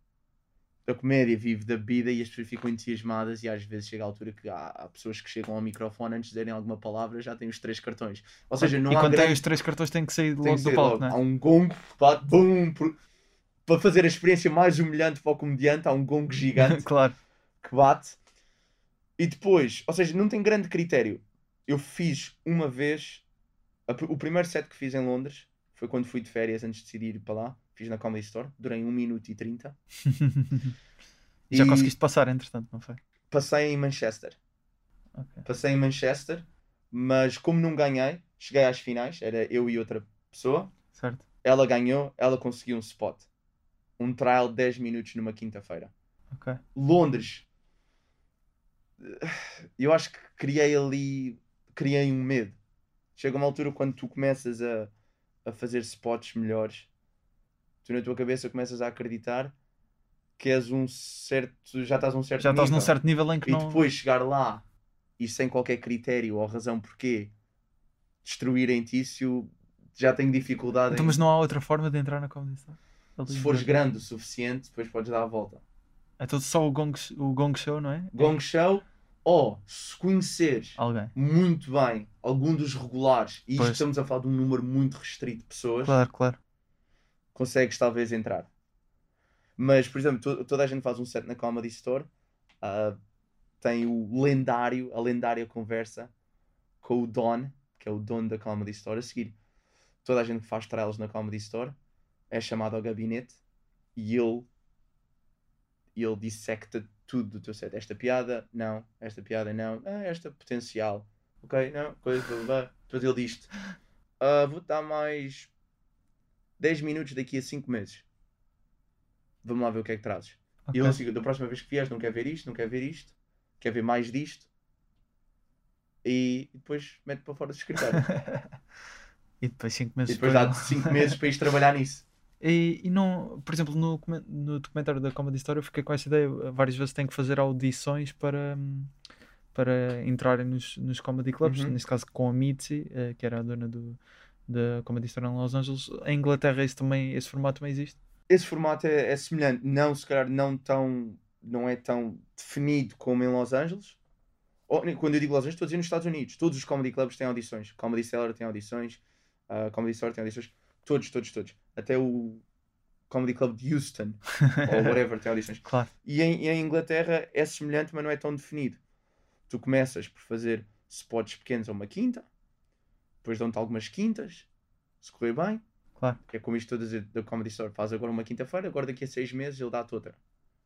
a comédia vive da bebida e as pessoas ficam entusiasmadas e às vezes chega a altura que há, há pessoas que chegam ao microfone antes de dizerem alguma palavra já têm os três cartões. Ou seja, não e há quando tem grande os três cartões tem que sair tem logo que do ser palco, logo. não é? Há um gongo bate, bum, por- para fazer a experiência mais humilhante para o comediante, há um gongo gigante claro. que bate. E depois, ou seja, não tem grande critério. Eu fiz uma vez, a o primeiro set que fiz em Londres foi quando fui de férias antes de decidir ir para lá. Fiz na Comedy Store, durei 1 minuto e 30. E já conseguiste passar, entretanto, não foi? Passei em Manchester. Ok. Passei em Manchester, mas como não ganhei, cheguei às finais, era eu e outra pessoa. Certo? Ela ganhou, ela conseguiu um spot. Um trial de 10 minutos numa quinta-feira. Ok. Londres. Eu acho que criei ali. Criei um medo. Chega uma altura quando tu começas a, a fazer spots melhores, tu na tua cabeça começas a acreditar que és um certo. Já estás a um certo Já estás num nível. certo nível em que E não. depois chegar lá e sem qualquer critério ou razão porquê destruírem-te isso, já tenho dificuldade Então, em... mas não há outra forma de entrar na Comedy Store? Se fores grande o suficiente, depois podes dar a volta. Então só o Gong, o gong Show, não é? Gong Show, ou se conheceres Alguém. muito bem algum dos regulares, e isto Pois. estamos a falar de um número muito restrito de pessoas, Claro, claro. Consegues talvez entrar. Mas, por exemplo, to- toda a gente faz um set na Comedy Store, ah, tem o lendário, a lendária conversa com o Don, que é o dono da Comedy Store. A seguir, toda a gente que faz trials na Comedy Store é chamado ao gabinete e ele, ele dissecta tudo do teu set. Esta piada, não. Esta piada, não. Ah, esta potencial. Ok, não. Coisa, blá, blá. Depois ele diz "Ah, vou dar mais 10 minutos daqui a 5 meses. Vamos lá ver o que é que trazes. Ok. E ele assim, da próxima vez que vieres, não quer ver isto, não quer ver isto, quer ver mais disto. E, e depois mete para fora do escritório. e depois 5 e meses depois dá-te 5 meses para ires trabalhar nisso. E, e não, por exemplo, no, no documentário da Comedy Story eu fiquei com essa ideia. Várias vezes tem que fazer audições para, para entrarem nos, nos comedy clubs. Uhum. Neste caso com a Mitzi, eh, que era a dona do, da Comedy Story em Los Angeles. Em Inglaterra esse, também, esse formato também existe? Esse formato é, é semelhante, não se calhar não tão não é tão definido como em Los Angeles. Ou, quando eu digo Los Angeles, estou a dizer nos Estados Unidos. Todos os comedy clubs têm audições. Comedy Cellar tem audições, a Comedy Store tem audições. Todos, todos, todos. Até o Comedy Club de Houston ou whatever tem audições. Claro. E em, em Inglaterra é semelhante, mas não é tão definido. Tu começas por fazer spots pequenos a uma quinta, depois dão-te algumas quintas, se correr bem. Claro. É como isto todas da Comedy Store. Faz agora uma quinta-feira, agora daqui a seis meses ele dá-te outra.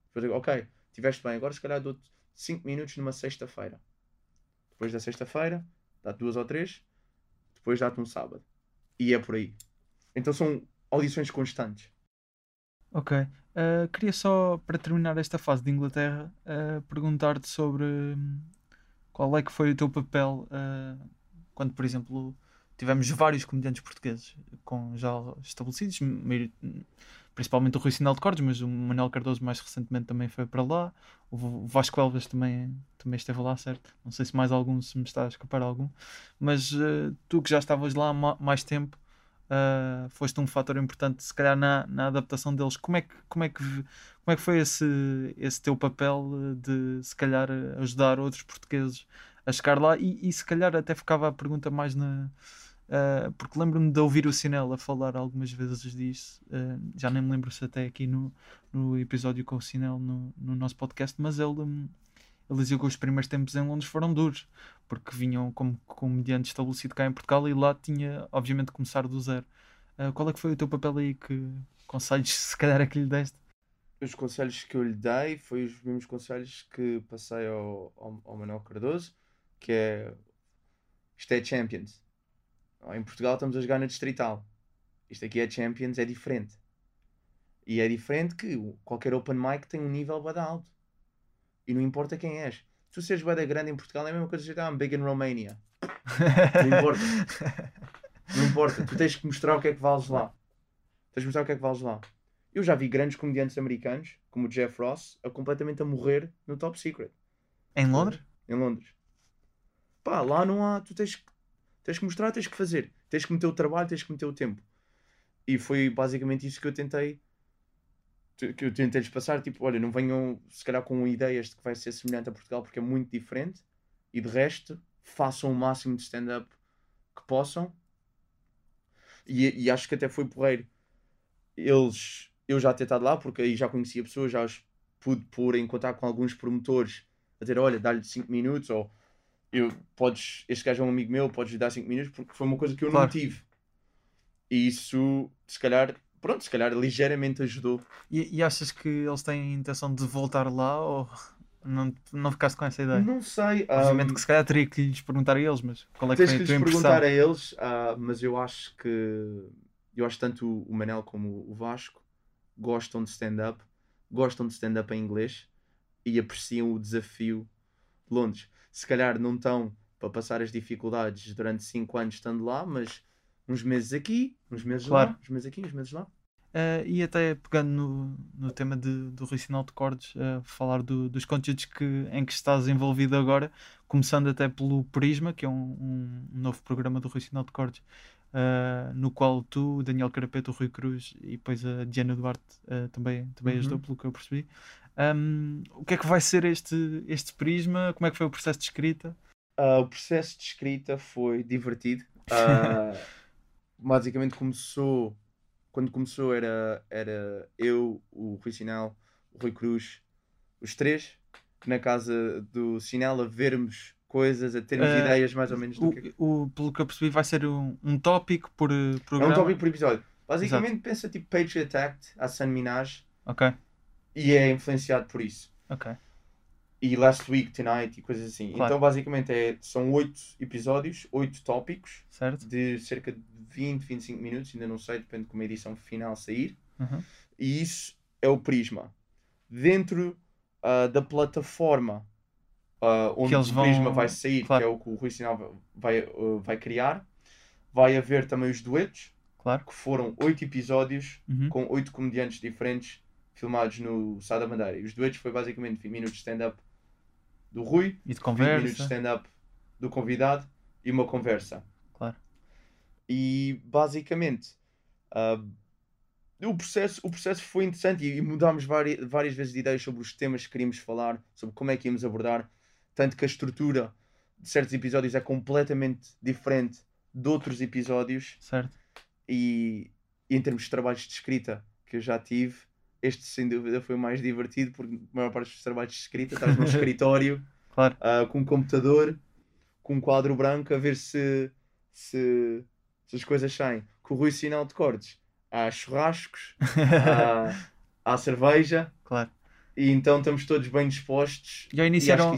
Depois digo, ok, tiveste bem, agora se calhar dou-te cinco minutos numa sexta-feira. Depois da sexta-feira, dá-te duas ou três, depois dá-te um sábado. E é por aí. Então são audições constantes. Ok. Uh, queria só, para terminar esta fase de Inglaterra, uh, perguntar-te sobre hum, qual é que foi o teu papel uh, quando, por exemplo, tivemos vários comediantes portugueses com já estabelecidos, principalmente o Rui Sinal de Cordes, mas o Manuel Cardoso mais recentemente também foi para lá, o Vasco Elvas também, também esteve lá, certo? Não sei se mais algum, se me está a escapar algum, mas uh, tu que já estavas lá há ma- mais tempo, Uh, foste um fator importante se calhar na, na adaptação deles. Como é que, como é que, como é que foi esse, esse teu papel uh, de se calhar ajudar outros portugueses a chegar lá? E, e se calhar até ficava a pergunta mais na uh, porque lembro-me de ouvir o Sinel a falar algumas vezes disso uh, já nem me lembro se até aqui no, no episódio com o Sinel no, no nosso podcast mas ele, um, ele dizia que os primeiros tempos em Londres foram duros porque vinham como comediante estabelecido cá em Portugal e lá tinha, obviamente, começar do zero. Ah, qual é que foi o teu papel aí? Que conselhos, se calhar, é que lhe deste? Os conselhos que eu lhe dei foi os mesmos conselhos que passei ao, ao, ao Manuel Cardoso, que é isto é Champions. Em Portugal estamos a jogar na Distrital. Isto aqui é Champions, é diferente. E é diferente que qualquer open mic tem um nível bada alto. E não importa quem és. Se tu seres bada grande em Portugal é a mesma coisa que ah, I'm big in Romania. Não importa. Não importa. Tu tens que mostrar o que é que vales lá. Tens que mostrar o que é que vales lá. Eu já vi grandes comediantes americanos, como o Jeff Ross, a completamente a morrer no Top Secret, em Londres? em Londres. Pá, lá não há. Tu tens que, tens que mostrar, tens que fazer. Tens que meter o trabalho, tens que meter o tempo. E foi basicamente isso que eu tentei. Que eu tentei-lhes passar. Tipo, olha, não venham se calhar com ideias de que vai ser semelhante a Portugal porque é muito diferente. E de resto, façam o máximo de stand-up que possam. E, e acho que até foi porreiro. Eles, eu já ter estado lá, porque aí já conhecia pessoas, já os pude pôr em contato com alguns promotores a dizer: olha, dá-lhe 5 minutos, ou eu, podes, este gajo é um amigo meu, podes lhe dar 5 minutos, porque foi uma coisa que eu Claro. não tive. E isso, se calhar, pronto, se calhar ligeiramente ajudou. E, e achas que eles têm a intenção de voltar lá ou não, não ficaste com essa ideia? Não sei. Obviamente ahm, que se calhar teria que lhes perguntar a eles, mas qual é que Tens foi a lhes tua impressão? perguntar a eles, ah, mas eu acho que eu acho tanto o Manel como o Vasco gostam de stand-up, gostam de stand-up em inglês e apreciam o desafio de Londres. Se calhar não estão para passar as dificuldades durante 5 anos estando lá, mas uns meses aqui, uns meses Claro. lá, uns meses aqui, uns meses lá. Eh, e até pegando no, no tema de, do Rui Sinal de Cordes, eh, falar do- dos conteúdos que, em que estás envolvido agora, começando até pelo Prisma, que é um, um novo programa do Rui Sinal de Cordes, eh, no qual tu, Daniel Carapeto, o Rui Cruz e depois a Diana Duarte também, também Uhum. ajudou, pelo que eu percebi. Ahm, o que é que vai ser este, este Prisma? Como é que foi o processo de escrita? Ah, o processo de escrita foi divertido. Ah, basicamente começou, quando começou era, era eu, o Rui Sinal, o Rui Cruz, os três, na casa do Sinal a vermos coisas, a termos Ah, ideias mais ou menos do O, que o- pelo que eu percebi, vai ser um, um tópico por eh, É um programa. tópico por episódio. Basicamente pensa tipo Patriot Act, a San Minaj, Ok, e é influenciado por isso. ok. E Last Week, Tonight e coisas assim. Claro. Então basicamente é, são oito episódios, oito tópicos, Certo? de cerca de 20, 25 minutos, ainda não sei, depende de como a edição final sair. Uhum. E isso é o Prisma. Dentro ah, da plataforma ah, onde o vão- Prisma vai sair, claro. que é o que o Rui Sinal vai, ah, vai criar, vai haver também os duetos, Claro. que foram oito episódios Uhum. com oito comediantes diferentes filmados no Sá da. E os duetos foi basicamente 20 minutos de stand-up do Rui, E de 20 minutos de conversa. stand-up do convidado e uma conversa. Claro. E basicamente ah, o, processo, o processo foi interessante e, e mudámos vari, várias vezes de ideias sobre os temas que queríamos falar, sobre como é que íamos abordar, tanto que a estrutura de certos episódios é completamente diferente de outros episódios Certo. e, e em termos de trabalhos de escrita que eu já tive, este sem dúvida foi o mais divertido porque a maior parte dos trabalhos de escrita estás num escritório Claro. ah, com um computador, com um quadro branco a ver se, se, se as coisas saem. Com o Rui Sinal de Cortes há churrascos, há, há cerveja Claro. e então estamos todos bem dispostos. E acho iniciaram,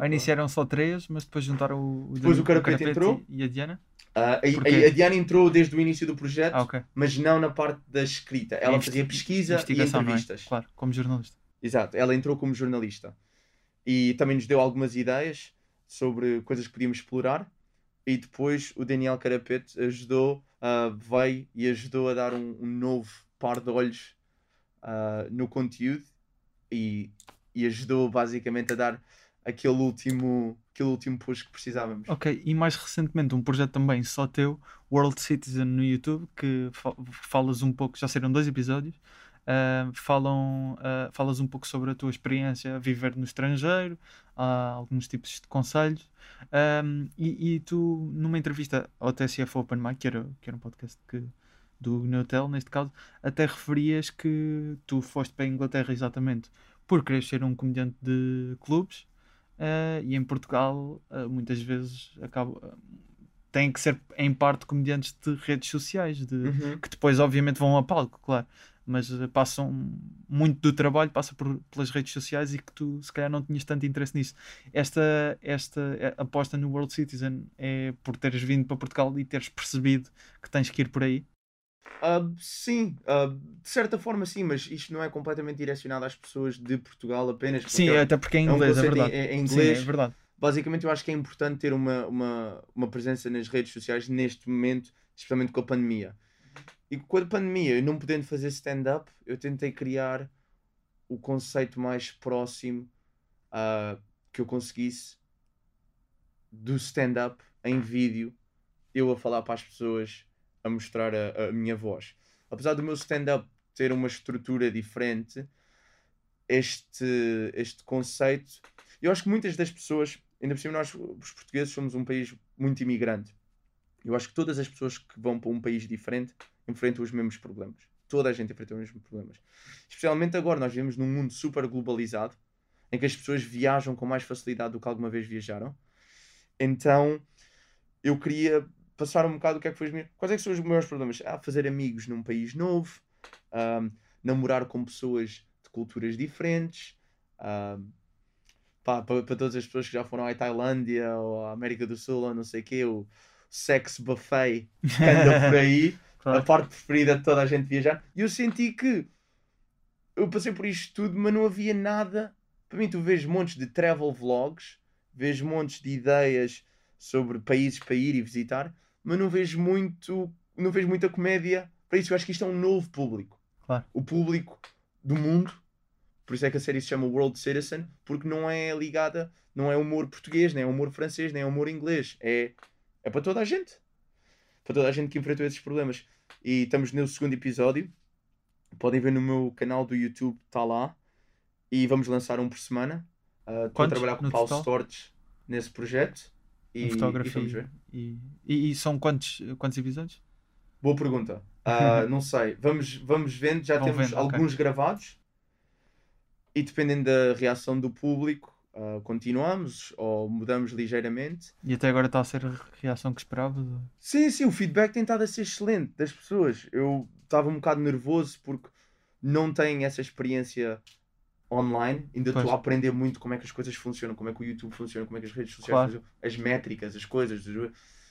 é iniciaram só três, mas depois juntaram o, o, Depois o Carapete entrou. e a Diana. Ah, a, a, Diana entrou desde o início do projeto, Ah, ok. mas não na parte da escrita. Ela fazia pesquisa e é? entrevistas. Claro, como jornalista. Exato, ela entrou como jornalista e também nos deu algumas ideias sobre coisas que podíamos explorar. E depois o Daniel Carapete ajudou, ah, veio e ajudou a dar um, um novo par de olhos ah, no conteúdo e, e ajudou basicamente a dar aquele último, aquele último push que precisávamos. Ok, e mais recentemente um projeto também só teu, World Citizen no YouTube, que fa- falas um pouco, já saíram dois episódios, ah, falam, ah, falas um pouco sobre a tua experiência a viver no estrangeiro, há alguns tipos de conselhos, Ahm, e, e tu, numa entrevista ao TSF Open Mic, que era, que era um podcast que, do Neutel, neste caso, até referias que tu foste para a Inglaterra exatamente por querer ser um comediante de clubes, ah, e em Portugal ah, muitas vezes acaba, ah, têm que ser em parte comediantes de redes sociais, de, Uhum. que depois obviamente vão a palco, claro, mas passam muito do trabalho, passa por, pelas redes sociais e que tu se calhar não tinhas tanto interesse nisso. Esta, esta aposta no World Citizen é por teres vindo para Portugal e teres percebido que tens que ir por aí. Ah, sim, ah, de certa forma sim, mas isto não é completamente direcionado às pessoas de Portugal apenas. Sim, é- até porque é é um inglês, é, conceito em- verdade. em- em Sim, inglês. é verdade. basicamente eu acho que é importante ter uma, uma, uma presença nas redes sociais neste momento, especialmente com a pandemia. E com a pandemia, eu não podendo fazer stand-up, eu tentei criar o conceito mais próximo ah, que eu conseguisse do stand-up em vídeo, eu a falar para as pessoas, a mostrar a, a minha voz. Apesar do meu stand-up ter uma estrutura diferente, este, este conceito, eu acho que muitas das pessoas, ainda por cima nós, os portugueses, somos um país muito imigrante. Eu acho que todas as pessoas que vão para um país diferente enfrentam os mesmos problemas. Toda a gente enfrenta os mesmos problemas. Especialmente agora, nós vivemos num mundo super globalizado, em que as pessoas viajam com mais facilidade do que alguma vez viajaram. Então, eu queria passar um bocado o que é que foi os meus... Quais é que são os maiores problemas? Ah, fazer amigos num país novo, ahm, namorar com pessoas de culturas diferentes, pá, para, todas as pessoas que já foram à Tailândia ou à América do Sul ou não sei o quê, o sex buffet que anda por aí, a Claro. parte preferida de toda a gente viajar. E eu senti que eu passei por isto tudo, mas não havia nada Para mim, tu vês montes de travel vlogs, vês montes de ideias sobre países para ir e visitar, mas não vejo muito, não vejo muita comédia para isso. Eu acho que isto é um novo público. Claro. O público do mundo. Por isso é que a série se chama World Citizen, porque não é ligada, não é humor português, nem é humor francês, nem é humor inglês. É, é para toda a gente. Para toda a gente que enfrentou esses problemas. E estamos no segundo episódio. Podem ver no meu canal do YouTube, está lá. E vamos lançar um por semana. Uh, Estou a trabalhar com o Paulo? Stortes nesse projeto. E, fotografia. E, e, e são quantos, quantos episódios? Boa pergunta. Ah, não sei. Vamos, vamos vendo. Já Vão temos vendo, alguns gravados. E dependendo da reação do público, ah, continuamos ou mudamos ligeiramente. E até agora está a ser a reação que esperava. Sim, sim, o feedback tem estado a ser excelente das pessoas. Eu estava um bocado nervoso porque não tenho essa experiência online. Ainda estou a aprender muito como é que as coisas funcionam, como é que o YouTube funciona, como é que as redes sociais Claro. funcionam, as métricas, as coisas.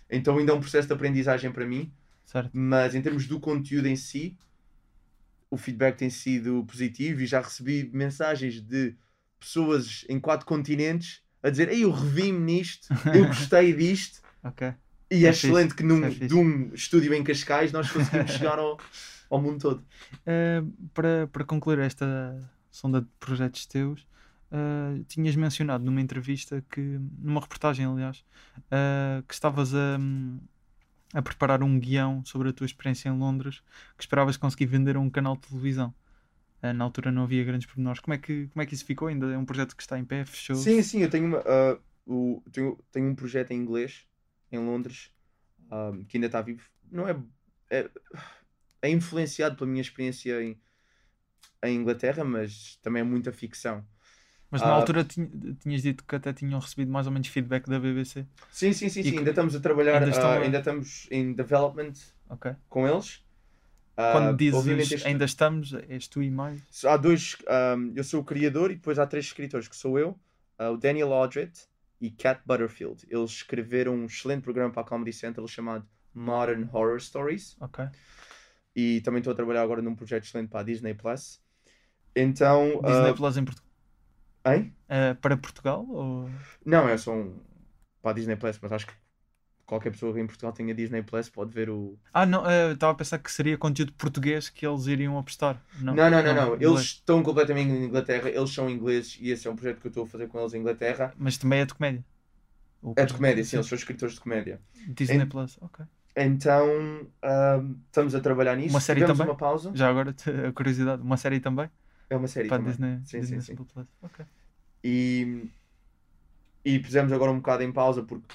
Então ainda é um processo de aprendizagem para mim. Certo? mas em termos do conteúdo em si, o feedback tem sido positivo e já recebi mensagens de pessoas em quatro continentes a dizer: Ei, eu revi-me nisto, eu gostei disto. E é, É excelente fixe, que num, é de um estúdio em Cascais nós conseguimos chegar ao, ao mundo todo. Uh, para, para concluir esta sonda de projetos teus, uh, tinhas mencionado numa entrevista que, numa reportagem, aliás, uh, que estavas a, a preparar um guião sobre a tua experiência em Londres que esperavas conseguir vender a um canal de televisão. Uh, na altura não havia grandes pormenores. Como é, que, como é que isso ficou? Ainda é um projeto que está em pé? Fechou? Sim, sim, eu tenho, uma, ah, o, tenho, tenho um projeto em inglês em Londres ah, que ainda está vivo. Não é, é. é influenciado pela minha experiência em, em Inglaterra, mas também é muita ficção. Mas na Ah. altura tinha- tinhas dito que até tinham recebido mais ou menos feedback da BBC. Sim, sim, sim, sim. ainda estamos a trabalhar, ainda estão a- ainda estamos em development Ok. com eles. Ah, Quando dizes obviamente este- ainda estamos, és tu e mais. há dois, ahm, eu sou o criador e depois há três escritores que sou eu, ah, o Daniel Aldred e Cat Butterfield. Eles escreveram um excelente programa para a Comedy Central chamado Modern Horror Stories Ok. e também estou a trabalhar agora num projeto excelente para a Disney Plus. Então, Disney ah, Plus em Portugal. hein? Uh, para Portugal? Ou... Não, é só um para a Disney Plus, mas acho que qualquer pessoa que em Portugal tenha Disney Plus pode ver o. Ah, não, uh, estava a pensar que seria conteúdo português que eles iriam apostar. Não, Não, não, não, não. Eles estão completamente em Inglaterra, eles são ingleses e esse é um projeto que eu estou a fazer com eles em Inglaterra. Mas também é de comédia. É de comédia, sim, eles são escritores de comédia. Disney Plus, ok. Então estamos a trabalhar nisso. Uma série também? uma pausa. Já agora, a curiosidade, uma série também? É uma série para também. Disney, Sim, Disney sim, sim. Plus. E, e pusemos agora um bocado em pausa porque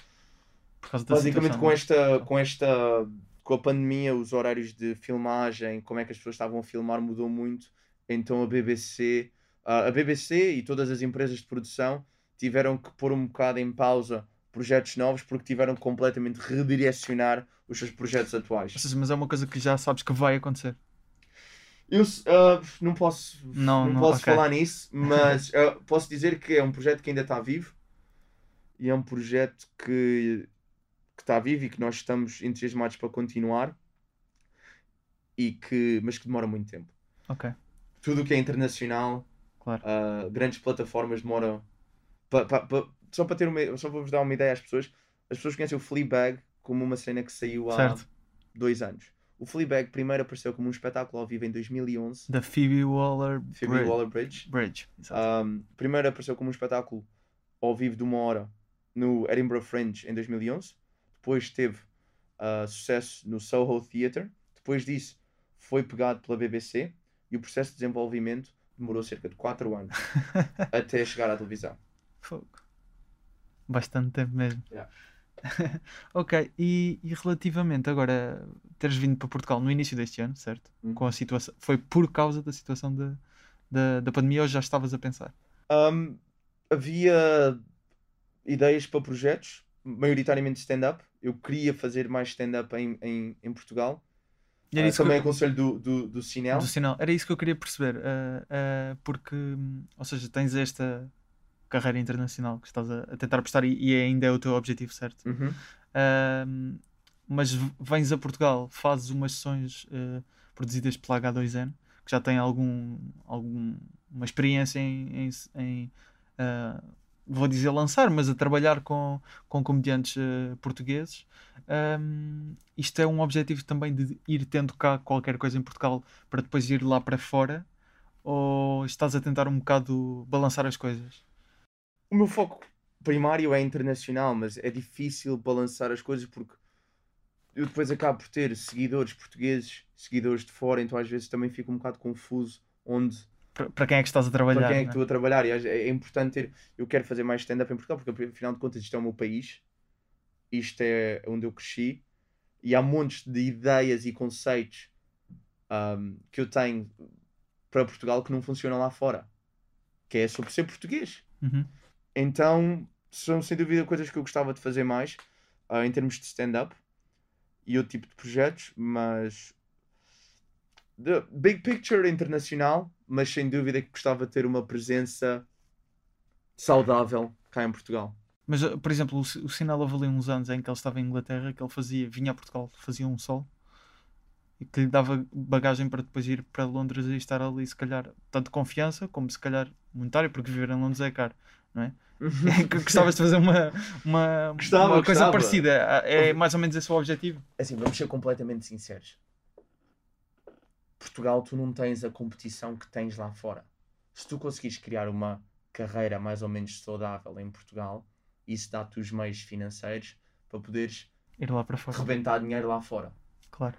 Por basicamente situação, com é? esta, com esta com a pandemia, os horários de filmagem, como é que as pessoas estavam a filmar mudou muito. Então a BBC, a BBC e todas as empresas de produção tiveram que pôr um bocado em pausa projetos novos porque tiveram que completamente redirecionar os seus projetos atuais. Ou seja, mas é uma coisa que já sabes que vai acontecer. Eu ah, não posso, Não, não, não, posso ok. falar nisso, mas ah, posso dizer que é um projeto que ainda está vivo e é um projeto que, que está vivo e que nós estamos entusiasmados para continuar e que, mas que demora muito tempo. Tudo o que é internacional, claro. ah, grandes plataformas demoram. pa- pa- pa- só para ter uma, só para vos dar uma ideia às pessoas, as pessoas conhecem o Fleabag como uma cena que saiu há Certo. dois anos. O Fleabag primeiro apareceu como um espetáculo ao vivo em 2011, Da Phoebe Waller Phoebe Bridge. Waller-Bridge. Bridge. Um, primeiro apareceu como um espetáculo ao vivo de uma hora no Edinburgh Fringe em 2011. Depois teve uh, sucesso no Soho Theatre. Depois disso foi pegado pela BBC e o processo de desenvolvimento demorou cerca de 4 anos até chegar à televisão. Fogo. Bastante tempo mesmo. Yeah. ok, e, e relativamente agora teres vindo para Portugal no início deste ano, certo? Uhum. Com a situação. Foi por causa da situação da, da, da pandemia ou já estavas a pensar? Um, havia ideias para projetos, maioritariamente stand-up. Eu queria fazer mais stand-up em, em, em Portugal. E era isso que também eu- aconselho do, do, do Sinel. do sinal. Era isso que eu queria perceber. ah, ah, porque, hum, ou seja, tens esta carreira internacional que estás a, a tentar prestar e, e ainda é o teu objetivo, certo? Uhum. Mas vens a Portugal, fazes umas sessões eh, produzidas pela H2N, que já tem algum, algum uma experiência em, em, em, a- vou dizer lançar, mas a trabalhar com, com comediantes eh, portugueses. Ahm, isto é um objetivo também de ir tendo cá qualquer coisa em Portugal para depois ir lá para fora? Ou estás a tentar um bocado balançar as coisas? O meu foco primário é internacional, mas é difícil balançar as coisas porque eu depois acabo por ter seguidores portugueses, seguidores de fora, então às vezes também fico um bocado confuso onde Para, quem é que estás a trabalhar? para quem é que né? estou a trabalhar. E é é importante ter. Eu quero fazer mais stand-up em Portugal, porque afinal de contas isto é o meu país, isto é onde eu cresci, e há montes de ideias e conceitos ahm, que eu tenho para Portugal que não funcionam lá fora, que é sobre ser português. Uhum. Então são sem dúvida coisas que eu gostava de fazer mais ah, em termos de stand-up e outro tipo de projetos, mas the big picture internacional, mas sem dúvida que gostava de ter uma presença saudável cá em Portugal. Mas, uh, por exemplo, o, o Sinal ali uns anos em que ele estava em Inglaterra, que ele fazia, vinha a Portugal, fazia um sol e que lhe dava bagagem para depois ir para Londres e estar ali, se calhar, tanto confiança como se calhar monetário, porque viver em Londres é caro, não é? Que Gostavas de fazer uma, uma, Gostava, uma coisa gostava. parecida, é mais ou menos esse o objetivo. Assim, vamos ser completamente sinceros. Portugal, tu não tens a competição que tens lá fora. Se tu conseguires criar uma carreira mais ou menos saudável em Portugal, isso dá-te os meios financeiros para poderes Ir lá para fora, rebentar dinheiro lá fora. claro.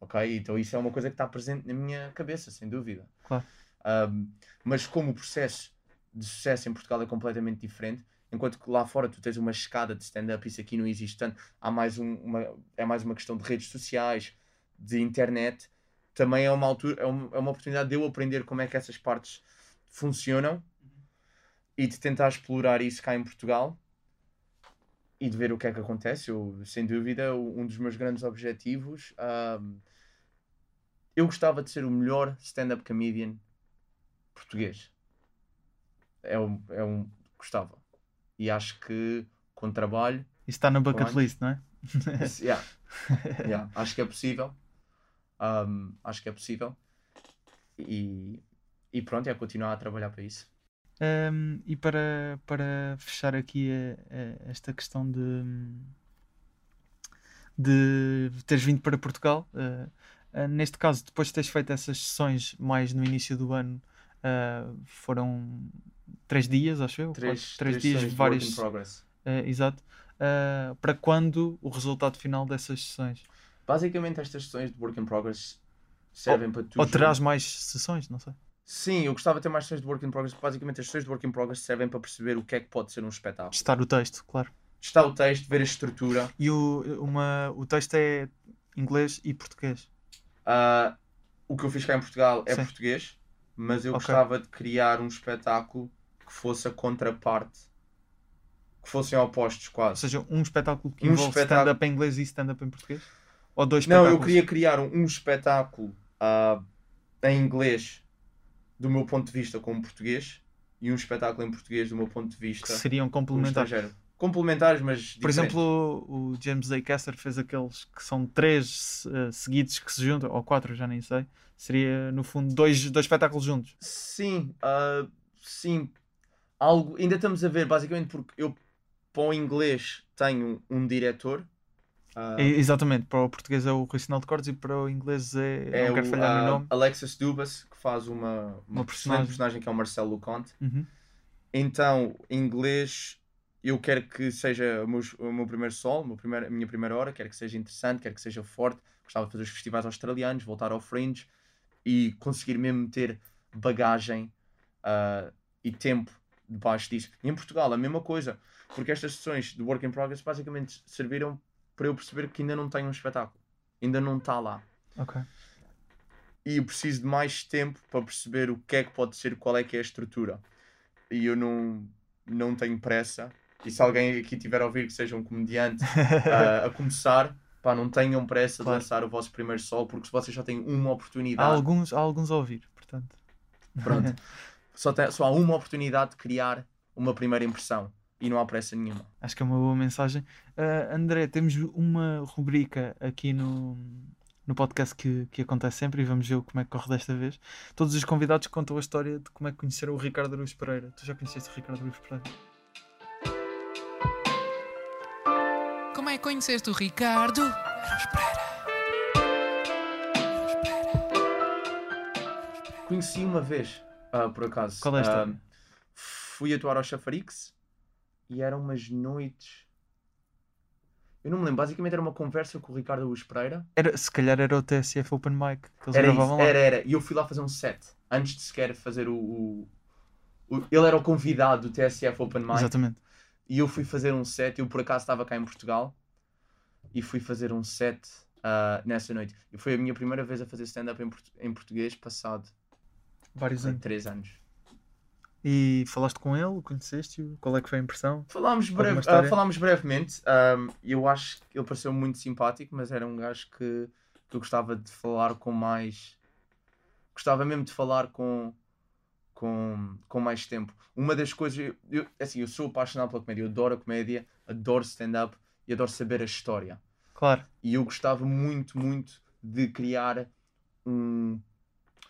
Ok? Então isso é uma coisa que está presente na minha cabeça, sem dúvida. Claro. Ahm, mas como o processo de sucesso em Portugal é completamente diferente, enquanto que lá fora tu tens uma escada de stand-up, isso aqui não existe tanto, há mais um- uma, é mais uma questão de redes sociais, de internet, também é uma altura, é uma, é uma oportunidade de eu aprender como é que essas partes funcionam e de tentar explorar isso cá em Portugal e de ver o que é que acontece. Eu, sem dúvida, um dos meus grandes objetivos. ahm, eu gostava de ser o melhor stand-up comedian português. É um, é um. Gostava. E acho que com trabalho. Isso está na bucket list, não é? isso- yeah, yeah, acho que é possível. Ahm, acho que é possível. E, e pronto, é continuar a trabalhar para isso. Um, e para, para fechar aqui eh, eh, esta questão de, de teres vindo para Portugal, eh, eh, neste caso, depois de teres feito essas sessões mais no início do ano, eh, foram três dias, acho eu? Três, Quatro- três três dias, in progress. eh, exato. Eh, para quando o resultado final dessas sessões? Basicamente, estas sessões de work in progress servem para tu. Ou terás mais sessões? Não sei. Sim, eu gostava de ter mais sessões de work in progress. Basicamente, as sessões de work in progress servem para perceber o que é que pode ser um espetáculo. Testar o texto, claro. Testar o texto, ver a estrutura. E o, uma, o texto é inglês e português. Ah, o que eu fiz cá em Portugal é Sim. português, mas eu Ok. gostava de criar um espetáculo que fosse a contraparte, que fossem opostos Ou quase. seja, um espetáculo que Um envolve espetáculo- stand-up em inglês e stand-up em português? Ou dois Não, eu queria criar um, um espetáculo ah, em inglês do meu ponto de vista como português e um espetáculo em português do meu ponto de que vista seriam como complementares. Complementares, mas Por diferentes. exemplo, o James A. Caster fez aqueles que são três eh, seguidos que se juntam, ou quatro, já nem sei. Seria, no fundo, dois, dois espetáculos juntos. Sim, ah, sim. Algo, ainda estamos a ver, basicamente, porque eu para o inglês tenho um diretor. ah, E- exatamente, para o português é o Rui Sinal de Cortes e para o inglês é. é não quero o, falhar ah, no nome. Alexis Dubas, que faz uma, uma, Uma personagem. personagem. que é o Marcelo Luconte. Uhum. Então, inglês, eu quero que seja o meu, o meu primeiro solo, o meu primeiro- a minha primeira hora, quero que seja interessante, quero que seja forte. Gostava de fazer os festivais australianos, voltar ao Fringe e conseguir mesmo ter bagagem ah, e tempo debaixo disso. E em Portugal, a mesma coisa, porque estas sessões de Work in Progress basicamente serviram para eu perceber que ainda não tenho um espetáculo, ainda não está lá. Ok. E eu preciso de mais tempo para perceber o que é que pode ser, qual é que é a estrutura. E eu não, não tenho pressa. E se alguém aqui tiver a ouvir que seja um comediante ah, a começar, pá, não tenham pressa Claro. de lançar o vosso primeiro sol, porque se vocês só têm uma Há oportunidade, alguns, há alguns a ouvir, portanto. pronto, só, tem- só há uma oportunidade de criar uma primeira impressão e não há pressa nenhuma. Acho que é uma boa mensagem. Ah, André, temos uma rubrica aqui no, no podcast que, que acontece sempre e vamos ver como é que corre desta vez. Todos os convidados contam a história de como é que conheceram o Ricardo Aruz Pereira. Tu já conheceste o Ricardo Aruz Pereira? Como é que conheceste o Ricardo? Conheci uma vez, ah, por acaso. Qual é a história? Ah, fui atuar ao Chafarix e eram umas noites. Eu não me lembro, basicamente era uma conversa com o Ricardo Luz Pereira. Era, se calhar era o TSF Open Mic que eles Era gravavam isso, lá. era, era. E eu fui lá fazer um set, antes de sequer fazer o. o- o- ele era o convidado do TSF Open Mic. Exatamente. E eu fui fazer um set, eu por acaso estava cá em Portugal e fui fazer um set ah, nessa noite. E foi a minha primeira vez a fazer stand-up em, portu- em português, passado Vários anos. três anos. E falaste com ele? Conheceste-o? Qual é que foi a impressão? Falámos, breve, ah, falámos brevemente. ahm, eu acho que ele pareceu muito simpático, mas era um gajo que, que eu gostava de falar com mais. Gostava mesmo de falar com, com, com mais tempo. Uma das coisas. Eu- assim, eu sou apaixonado pela comédia, eu adoro a comédia, adoro stand-up e adoro saber a história. Claro. E eu gostava muito, muito de criar um.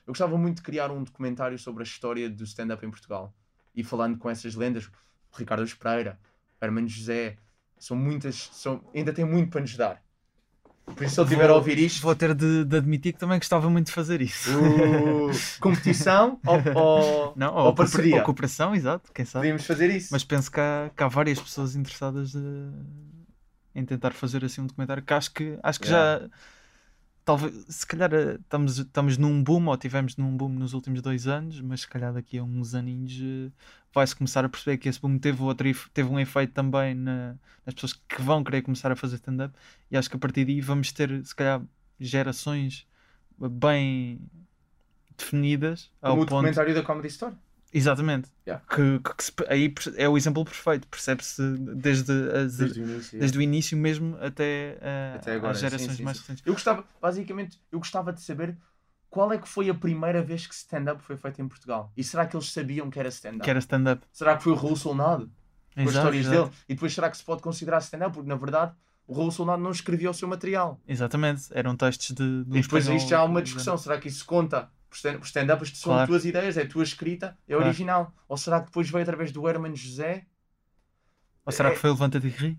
Eu gostava muito de criar um documentário sobre a história do stand-up em Portugal. E falando com essas lendas, Ricardo Espreira, Hermano José, são muitas. São, ainda tem muito para nos dar. Por isso, se ele estiver a ouvir isto, Vou ter de, de admitir que também gostava muito de fazer isso. o- competição ou, ou, Não, ou ou, parceria. ou cooperação, exato, quem sabe. Podíamos fazer isso. Mas penso que há, que há várias pessoas interessadas de- em tentar fazer assim um documentário que acho que, acho que já talvez se calhar eh, estamos, estamos num boom ou tivemos num boom nos últimos dois anos, mas se calhar daqui a uns aninhos eh, vai-se começar a perceber que esse boom teve, outro, teve um efeito também na- nas pessoas que vão querer começar a fazer stand-up e acho que a partir daí vamos ter se calhar gerações bem definidas ao Como o ponto documentário da Comedy Store. Exatamente. Yeah. Que, que- que se- aí é o exemplo perfeito. Percebe-se desde, as- Desde o início. desde o início mesmo até, eh, Até agora, às sim, gerações sim, mais sim. recentes. Eu gostava, basicamente, eu gostava de saber qual é que foi a primeira vez que stand-up foi feito em Portugal. E será que eles sabiam que era stand-up? Que era stand-up. Será que foi o Raul Solnado? Com as histórias exato. dele? E depois será que se pode considerar stand-up? Porque na verdade o Raul Solnado não escrevia o seu material. Exatamente. Eram textos de. de e depois isto já há uma discussão. Será que isso conta? Por stand- por stand-up isto são Claro. tuas ideias, é a tua escrita, é Claro. original. Ou será que depois veio através do Herman José? Ou será que foi o Levanta-te e Ri?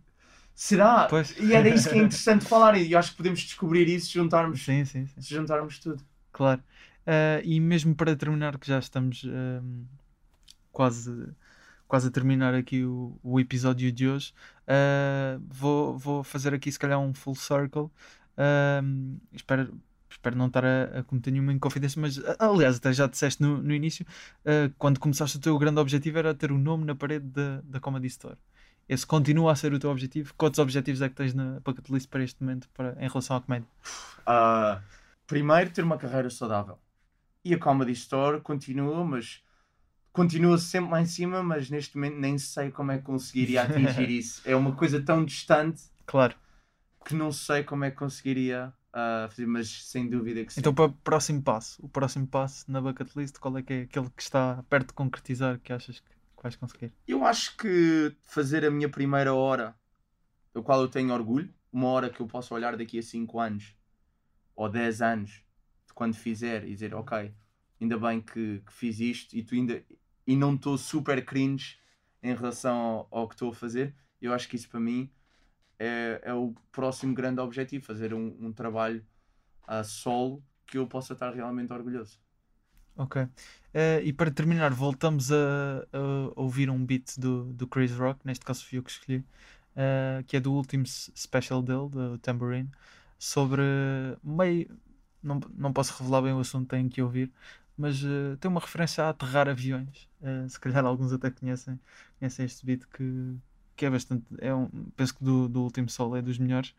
Será? Pois. E era isso que é interessante falar e acho que podemos descobrir isso se juntarmos, Sim, sim, sim. se juntarmos tudo. Claro. Ah, e mesmo para terminar, que já estamos ahm, quase, quase a terminar aqui o, o episódio de hoje, ah, vou, vou fazer aqui se calhar um full circle. Espero, espero não estar a, a cometer nenhuma inconfidência, mas aliás, até já disseste no, no início, ah, quando começaste o teu grande objetivo era ter o nome na parede da, da Comedy Store. Esse continua a ser o teu objetivo? Quantos objetivos é que tens na bucket list para este momento para, em relação à comédia? Ah, primeiro, ter uma carreira saudável. E a Comedy Store continua, mas continua sempre lá em cima, mas neste momento nem sei como é que conseguiria atingir isso. É uma coisa tão distante Claro. que não sei como é que conseguiria fazer, mas sem dúvida que sim. Então, para o próximo passo, o próximo passo na bucket list, qual é que é aquele que está perto de concretizar que achas que, que vais conseguir? Eu acho que fazer a minha primeira hora, do qual eu tenho orgulho, uma hora que eu posso olhar daqui a 5 anos ou 10 anos, de quando fizer, e dizer, ok, ainda bem que, que fiz isto e tu ainda e não estou super cringe em relação ao, ao que estou a fazer, eu acho que isso para mim é, é o próximo grande objetivo, fazer um, um trabalho a solo que eu possa estar realmente orgulhoso. Ok. Eh, e para terminar, voltamos a, a ouvir um beat do, do Chris Rock, neste caso fui eu que escolhi, eh, que é do último special dele, do Tambourine, sobre meio. Não, não posso revelar bem o assunto, tenho que ouvir, mas eh, tem uma referência a aterrar aviões. Se calhar alguns até conhecem, conhecem este beat que, que é bastante. É um, penso que do, do último solo é dos melhores.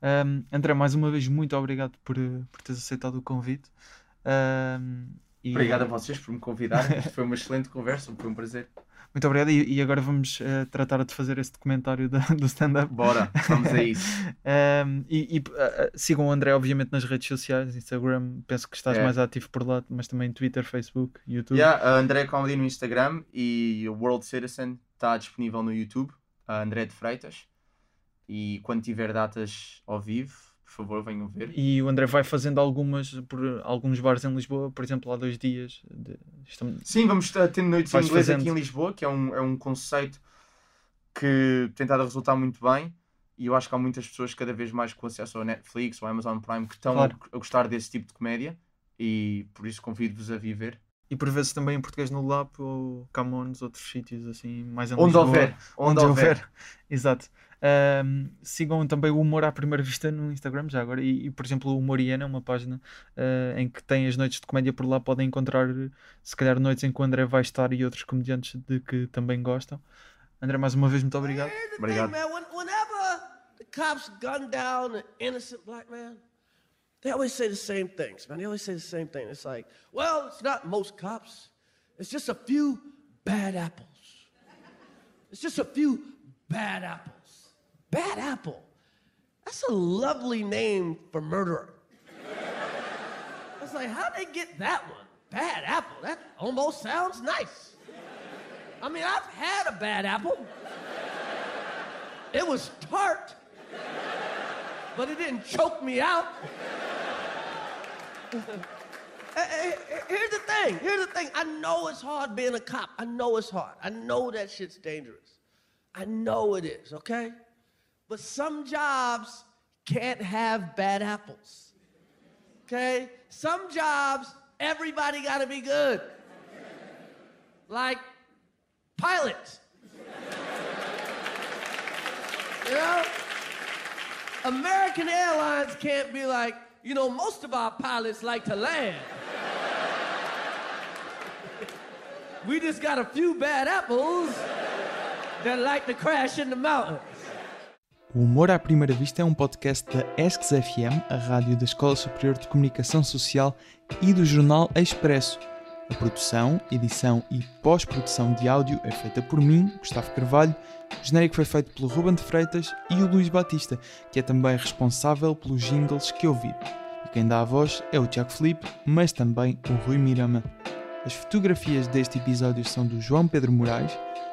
Ahm, André, mais uma vez, muito obrigado por, eh, por teres aceitado o convite. Ahm, e- Obrigado a vocês por me convidarem, foi uma excelente conversa, foi um prazer. Muito obrigado. E, e agora vamos eh, tratar de fazer esse documentário da- do stand-up. Bora, vamos a isso. Um, e e, uh, uh, sigam o André, obviamente, nas redes sociais, Instagram, penso que estás É. mais ativo por lá, mas também Twitter, Facebook, YouTube. Yeah, a André Comedy no Instagram e o World Citizen está disponível no YouTube, a André de Freitas. E quando tiver datas ao vivo, Por favor, venham ver. E o André vai fazendo algumas por alguns bares em Lisboa, por exemplo, há dois dias. de- estamos- Sim, vamos tendo noites em Vais inglês fazendo. aqui em Lisboa, que é um, é um conceito que tem estado a resultar muito bem. E eu acho que há muitas pessoas cada vez mais com acesso ao Netflix ou Amazon Prime que estão Claro. a, a gostar desse tipo de comédia. E por isso convido-vos a viver. E por vezes também em português no Lab ou Camões, outros sítios assim, mais em Onde Lisboa. houver. Onde, houver. Exato. Ahm, sigam também o Humor à Primeira Vista no Instagram, já agora. E, e, por exemplo, o Humoriana é uma página ah, em que tem as noites de comédia por lá. Podem encontrar, se calhar, noites em que o André vai estar e outros comediantes de que também gostam. André, mais uma vez, muito obrigado. Obrigado. They always say the same things, man. They always say the same thing. It's like, well, it's not most cops. It's just a few bad apples. It's just a few bad apples. Bad apple. That's a lovely name for murderer. I was like, how'd they get that one? Bad apple. That almost sounds nice. I mean, I've had a bad apple. It was tart, but it didn't choke me out. Here's the thing. Here's the thing. I know it's hard being a cop. I know it's hard. I know that shit's dangerous. I know it is, okay? But some jobs can't have bad apples. Okay? Some jobs, everybody got to be good. Like pilots. You know? American Airlines can't be like, you know, most of our pilots like to land. we just got a few bad apples that like to crash in the mountains. O Humor à Primeira Vista é um podcast da ESCS FM, a rádio da Escola Superior de Comunicação Social e do jornal Expresso. A produção, edição e pós-produção de áudio é feita por mim, Gustavo Carvalho. O genérico foi feito pelo Ruben de Freitas e o Luís Batista, que é também responsável pelos jingles que ouvir. E quem dá a voz é o Tiago Felipe, mas também o Rui Mirama. As fotografias deste episódio são do João Pedro Moraes.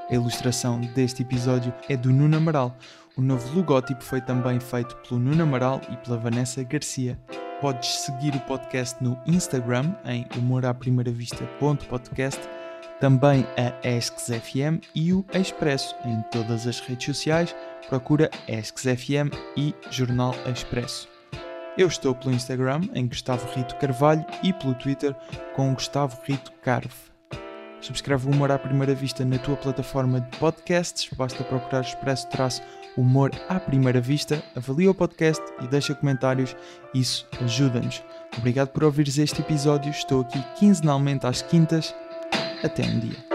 A ilustração deste episódio é do Nuno Amaral. O novo logótipo foi também feito pelo Nuno Amaral e pela Vanessa Garcia. Podes seguir o podcast no Instagram em humoraprimeiravista.podcast, também a ESCS FM e o Expresso em todas as redes sociais. Procura ESCS FM e Jornal Expresso. Eu estou pelo Instagram em Gustavo Rito Carvalho e pelo Twitter com Gustavo Rito Carve. Subscreve o Humor à Primeira Vista na tua plataforma de podcasts, basta procurar Expresso Traço Humor à Primeira Vista, avalia o podcast e deixa comentários, isso ajuda-nos. Obrigado por ouvires este episódio, estou aqui quinzenalmente às quintas. Até um dia.